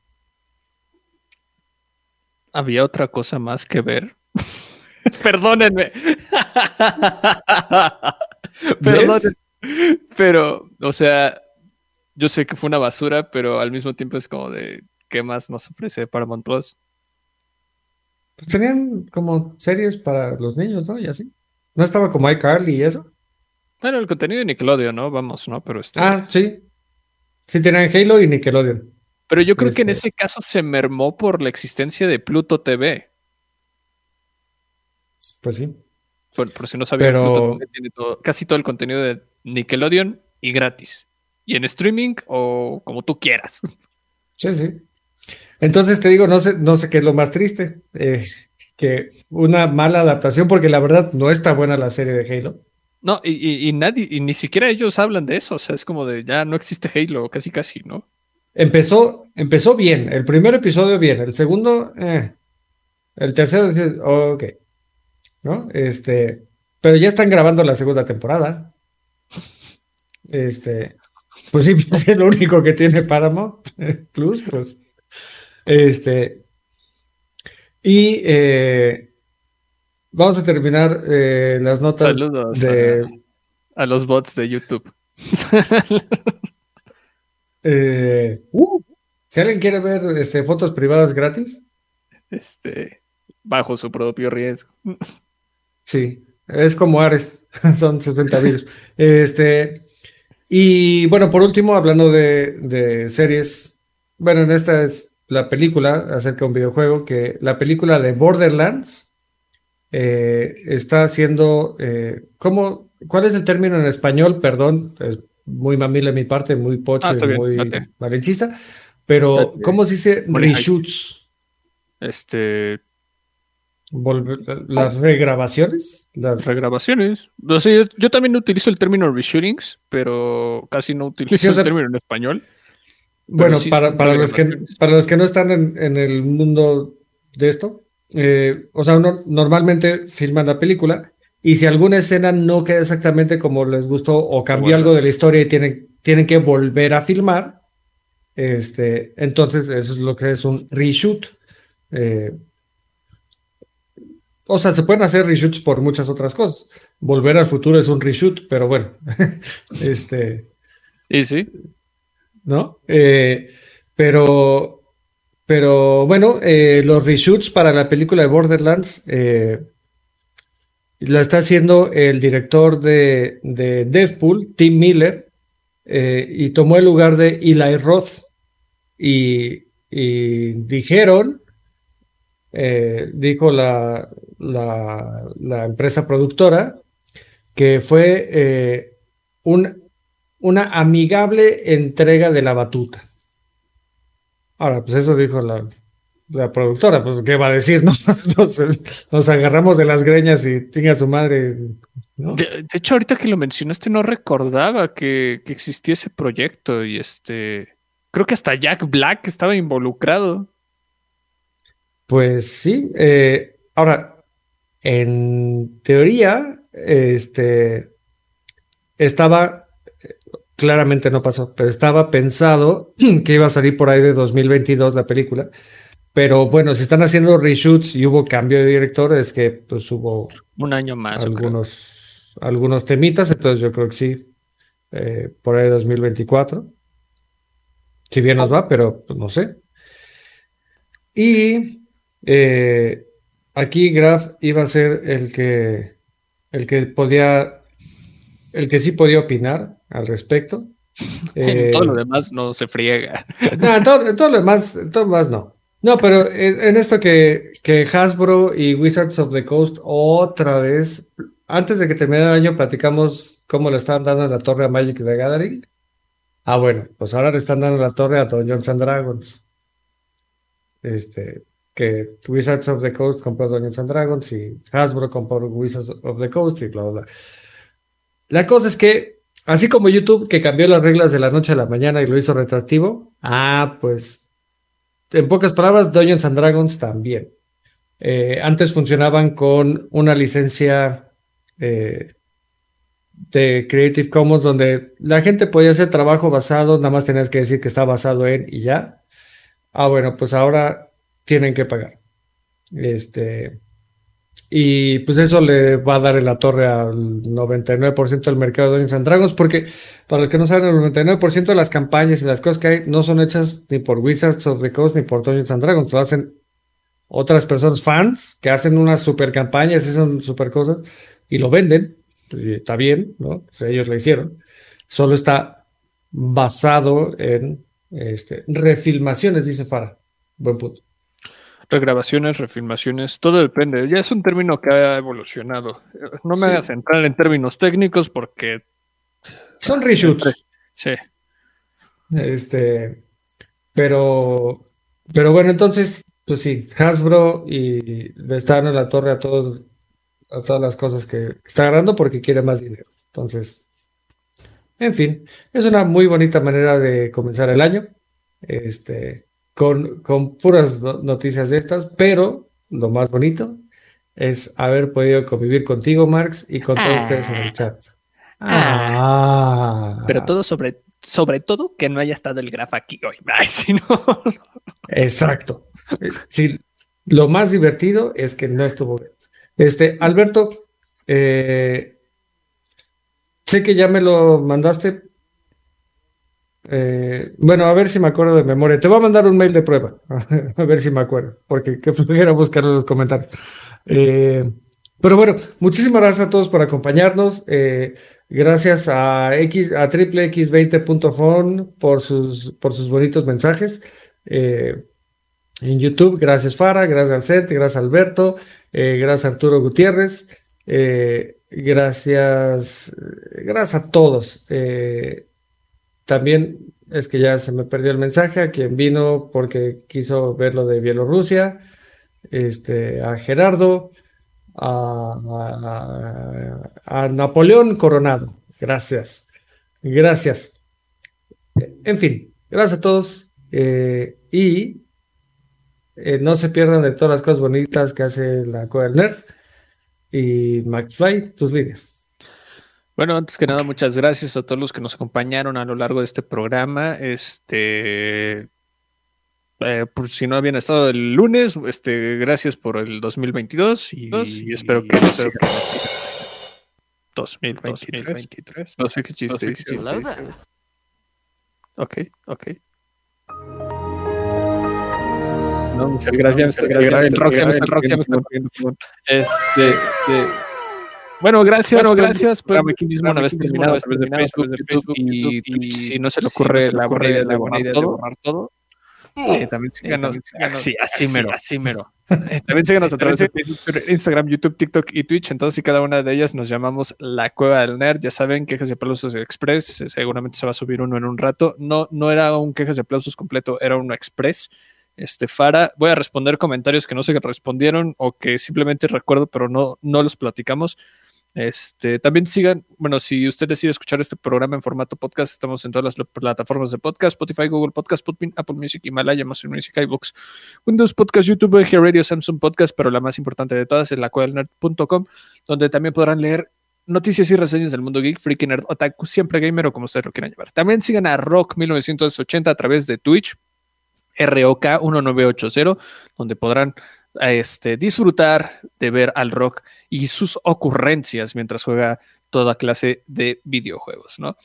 ¿Había otra cosa más que ver? Perdónenme. Perdónenme. Pero, o sea, yo sé que fue una basura, pero al mismo tiempo es como de, ¿qué más nos ofrece Paramount Plus? Pues tenían como series para los niños, ¿no? Y así. ¿No estaba como iCarly y eso? Bueno, el contenido de Nickelodeon, ¿no? Vamos, ¿no? Pero este... Ah, sí. Sí, tenían Halo y Nickelodeon. Pero yo creo que en Este- ese caso se mermó por la existencia de Pluto TV. Pues sí. Por, por si no sabían, Pero- Pluto TV tiene todo- casi todo el contenido de Nickelodeon y gratis. Y en streaming o como tú quieras. Sí, sí. Entonces te digo, no sé, no sé qué es lo más triste. eh, que una mala adaptación, porque la verdad no está buena la serie de Halo. No, y, y- y nadie, y ni siquiera ellos hablan de eso. O sea, es como de ya no existe Halo, casi casi, ¿no? Empezó, empezó bien, el primer episodio bien, el segundo, eh, el tercero dices, ok, ¿no? Este, pero ya están grabando la segunda temporada. Este, pues sí, es lo único que tiene Paramount Plus, pues. Este, y eh, vamos a terminar eh, las notas Saludos de, a, a los bots de YouTube. eh, uh, si alguien quiere ver este, fotos privadas gratis. este, bajo su propio riesgo. Sí, es como Ares, son 60 virus. Este, y bueno, por último, hablando de, de series, bueno, en esta es la película acerca de un videojuego, que la película de Borderlands eh, está haciendo, eh, ¿cómo, ¿cuál es el término en español? Perdón, es muy mamila de mi parte, muy pocho Ah, bien, muy date. malinchista, pero Date. ¿cómo se dice reshoots? Este, Volver- las regrabaciones, las regrabaciones. No sé, yo, yo también utilizo el término reshootings, pero casi no utilizo Sí, o sea, el término en español. Bueno, sí, para, para los que, para los que no están en, en el mundo de esto, eh, o sea, uno normalmente filman la película y si alguna escena no queda exactamente como les gustó o cambió Bueno. algo de la historia y tienen, tienen que volver a filmar, este, entonces eso es lo que es un reshoot. Eh, o sea, se pueden hacer reshoots por muchas otras cosas. Volver al futuro es un reshoot, pero bueno, este... Y sí, ¿no? Eh, pero, pero bueno, eh, los reshoots para la película de Borderlands eh, la está haciendo el director de, de Deadpool, Tim Miller, eh, y tomó el lugar de Eli Roth. Y, dijeron, eh, dijo la, la, empresa productora, que fue eh, un una amigable entrega de la batuta. Ahora, pues eso dijo la, la productora, pues ¿qué va a decir? Nos, nos, nos agarramos de las greñas y tenga su madre. ¿no? de, de hecho ahorita que lo mencionaste no recordaba que, que existía ese proyecto y este, creo que hasta Jack Black estaba involucrado. Pues sí. eh, ahora, en teoría, este estaba, claramente no pasó, pero estaba pensado que iba a salir por ahí de 2022 la película. Pero bueno, si están haciendo reshoots y hubo cambio de director, es que pues hubo Un año más. algunos, algunos temitas, entonces yo creo que sí, eh, por ahí 2024. Si bien nos va, pero pues, no sé. Y eh, aquí Graf iba a ser el que, el que podía, el que sí podía opinar al respecto. En todo Eh, lo demás no se friega. no, en todo, en todo lo demás, en todo lo demás no. No, pero en, en esto que, que Hasbro y Wizards of the Coast otra vez, antes de que termine el año, platicamos cómo le estaban dando la torre a Magic the Gathering. Ah, bueno, pues ahora le están dando la torre a Dungeons and Dragons. Este, que Wizards of the Coast compró Dungeons and Dragons y Hasbro compró Wizards of the Coast y bla, bla, bla. La cosa es que, así como YouTube, que cambió las reglas de la noche a la mañana y lo hizo retroactivo, ah, pues, en pocas palabras, Dungeons and Dragons también. Eh, antes funcionaban con una licencia eh, de Creative Commons donde la gente podía hacer trabajo basado, nada más tenías que decir que está basado en y ya. Ah, bueno, pues ahora tienen que pagar. Este, y pues eso le va a dar en la torre al 99% del mercado de Dungeons and Dragons, porque para los que no saben, el 99% de las campañas y las cosas que hay no son hechas ni por Wizards of the Coast ni por Dungeons and Dragons, lo hacen otras personas, fans, que hacen unas super campañas y son super cosas y lo venden. está bien, ¿no? ellos lo hicieron. Solo está basado en este, refilmaciones, dice Fara. Buen punto regrabaciones, refilmaciones, todo depende. Ya es un término que ha evolucionado. No me hagas entrar en términos técnicos porque... Son reshoots. Sí. Este, pero, pero bueno, entonces, pues sí, Hasbro y le está dando la torre a todos, a todas las cosas que está agarrando porque quiere más dinero. Entonces, en fin, es una muy bonita manera de comenzar el año. Este, con, puras noticias de estas, pero lo más bonito es haber podido convivir contigo, Marx, y con todos ustedes en el ah. chat. Ah. Pero todo sobre, sobre todo que no haya estado el graf aquí hoy. Exacto. Sí, lo más divertido es que no estuvo. Este, Alberto, eh, sé que ya me lo mandaste, eh, bueno, a ver si me acuerdo de memoria. Te voy a mandar un mail de prueba, a ver si me acuerdo, porque que a buscar en los comentarios. Eh, pero bueno, muchísimas gracias a todos por acompañarnos. Eh, gracias a X, a triplex20.fon por sus, por sus bonitos mensajes. en YouTube, gracias Fara, gracias Alcente, gracias Alberto, gracias Arturo Gutiérrez, gracias, gracias a todos. También es que ya se me perdió el mensaje a quien vino porque quiso ver lo de Bielorrusia, este, a Gerardo, a, Napoleón Coronado. Gracias. Gracias. En fin, gracias a todos. Eh, y eh, no se pierdan de todas las cosas bonitas que hace la Cueva Nerd. Y McFly, tus líneas. Bueno, antes que nada, muchas gracias a todos los que nos acompañaron a lo largo de este programa. Este, eh, por si no habían estado el lunes, este, gracias por el 2022 y, espero que, espero que 2023. No sé qué chiste dice. Ok, ok. No, muchas gracias. El rock ya me está Este, este. Bueno, gracias, bueno, gracias. Pues, aquí mismo una vez terminado a través de Facebook, YouTube y, si no se le ocurre la buena idea de borrar todo, eh, también síganos, sí, así mero, así mero. Eh, también síganos a través de Instagram, YouTube, TikTok y Twitch. Entonces, y cada una de ellas nos llamamos La Cueva del Nerd. Ya saben, Quejas y Aplausos Express. Seguramente se va a subir uno en un rato. No, no era un Quejas y Aplausos completo, era uno Express. Este, Fara, voy a responder comentarios que no sé qué respondieron o que simplemente recuerdo, pero no, no los platicamos. Este, también sigan, bueno, si usted decide escuchar este programa en formato podcast, estamos en todas las plataformas de podcast, Spotify, Google Podcast, Podbean, Apple Music, Himalaya, Amazon Music, iBooks, Windows Podcast, YouTube, G Radio, Samsung Podcast, pero la más importante de todas es la nerd.com, donde también podrán leer noticias y reseñas del mundo geek, freaking nerd, otaku, siempre gamer o como ustedes lo quieran llamar. También sigan a Rock 1980 a través de Twitch, ROK 1980, donde podrán este, disfrutar de ver al rock y sus ocurrencias mientras juega toda clase de videojuegos, ¿no?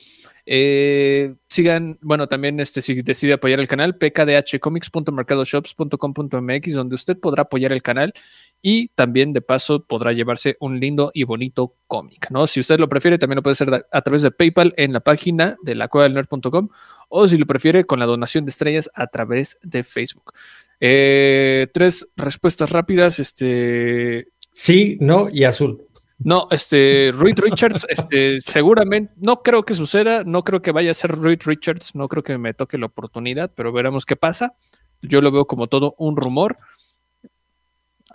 Eh, sigan, bueno, también este, si decide apoyar el canal, pkdhcomics.mercadoshops.com.mx, donde usted podrá apoyar el canal y también de paso podrá llevarse un lindo y bonito cómic, ¿no? Si usted lo prefiere, también lo puede hacer a través de PayPal en la página de la cueva del nerd.com o si lo prefiere con la donación de estrellas a través de Facebook. Eh, tres respuestas rápidas. Este. Sí, no y azul. No, este, Reed Richards, este, seguramente, no creo que suceda, no creo que vaya a ser Reed Richards, no creo que me toque la oportunidad, pero veremos qué pasa. Yo lo veo como todo un rumor.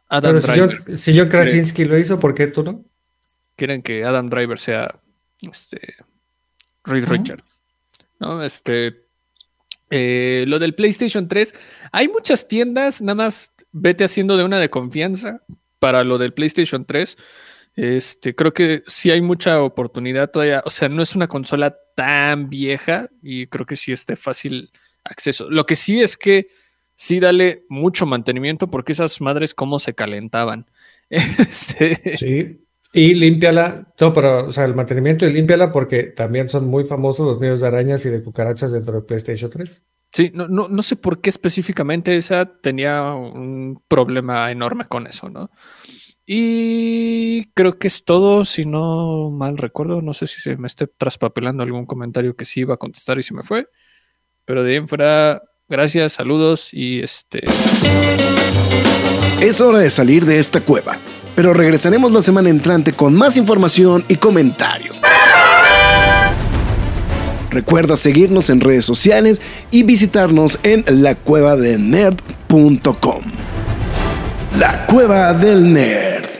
Adam pero Driver, si, John, Krasinski lo hizo, ¿por qué tú no? Quieren que Adam Driver sea este Reed Richards. ¿No? Este, eh, lo del PlayStation 3, hay muchas tiendas, nada más vete haciendo de una de confianza para lo del PlayStation 3. Este, creo que sí hay mucha oportunidad todavía. O sea, no es una consola tan vieja y creo que sí esté fácil acceso. Lo que sí es que sí dale mucho mantenimiento porque esas madres cómo se calentaban. Este... Sí. Y límpiala, todo pero, o sea, el mantenimiento y límpiala porque también son muy famosos los nidos de arañas y de cucarachas dentro de PlayStation 3. Sí, no, no, no sé por qué específicamente esa tenía un problema enorme con eso, ¿no? Y creo que es todo, si no mal recuerdo, no sé si se me esté traspapelando algún comentario que sí iba a contestar y se me fue, pero de ahí en fuera, gracias, saludos y este... Es hora de salir de esta cueva, pero regresaremos la semana entrante con más información y comentarios. Recuerda seguirnos en redes sociales y visitarnos en lacuevadelnerd.com. La Cueva del Nerd.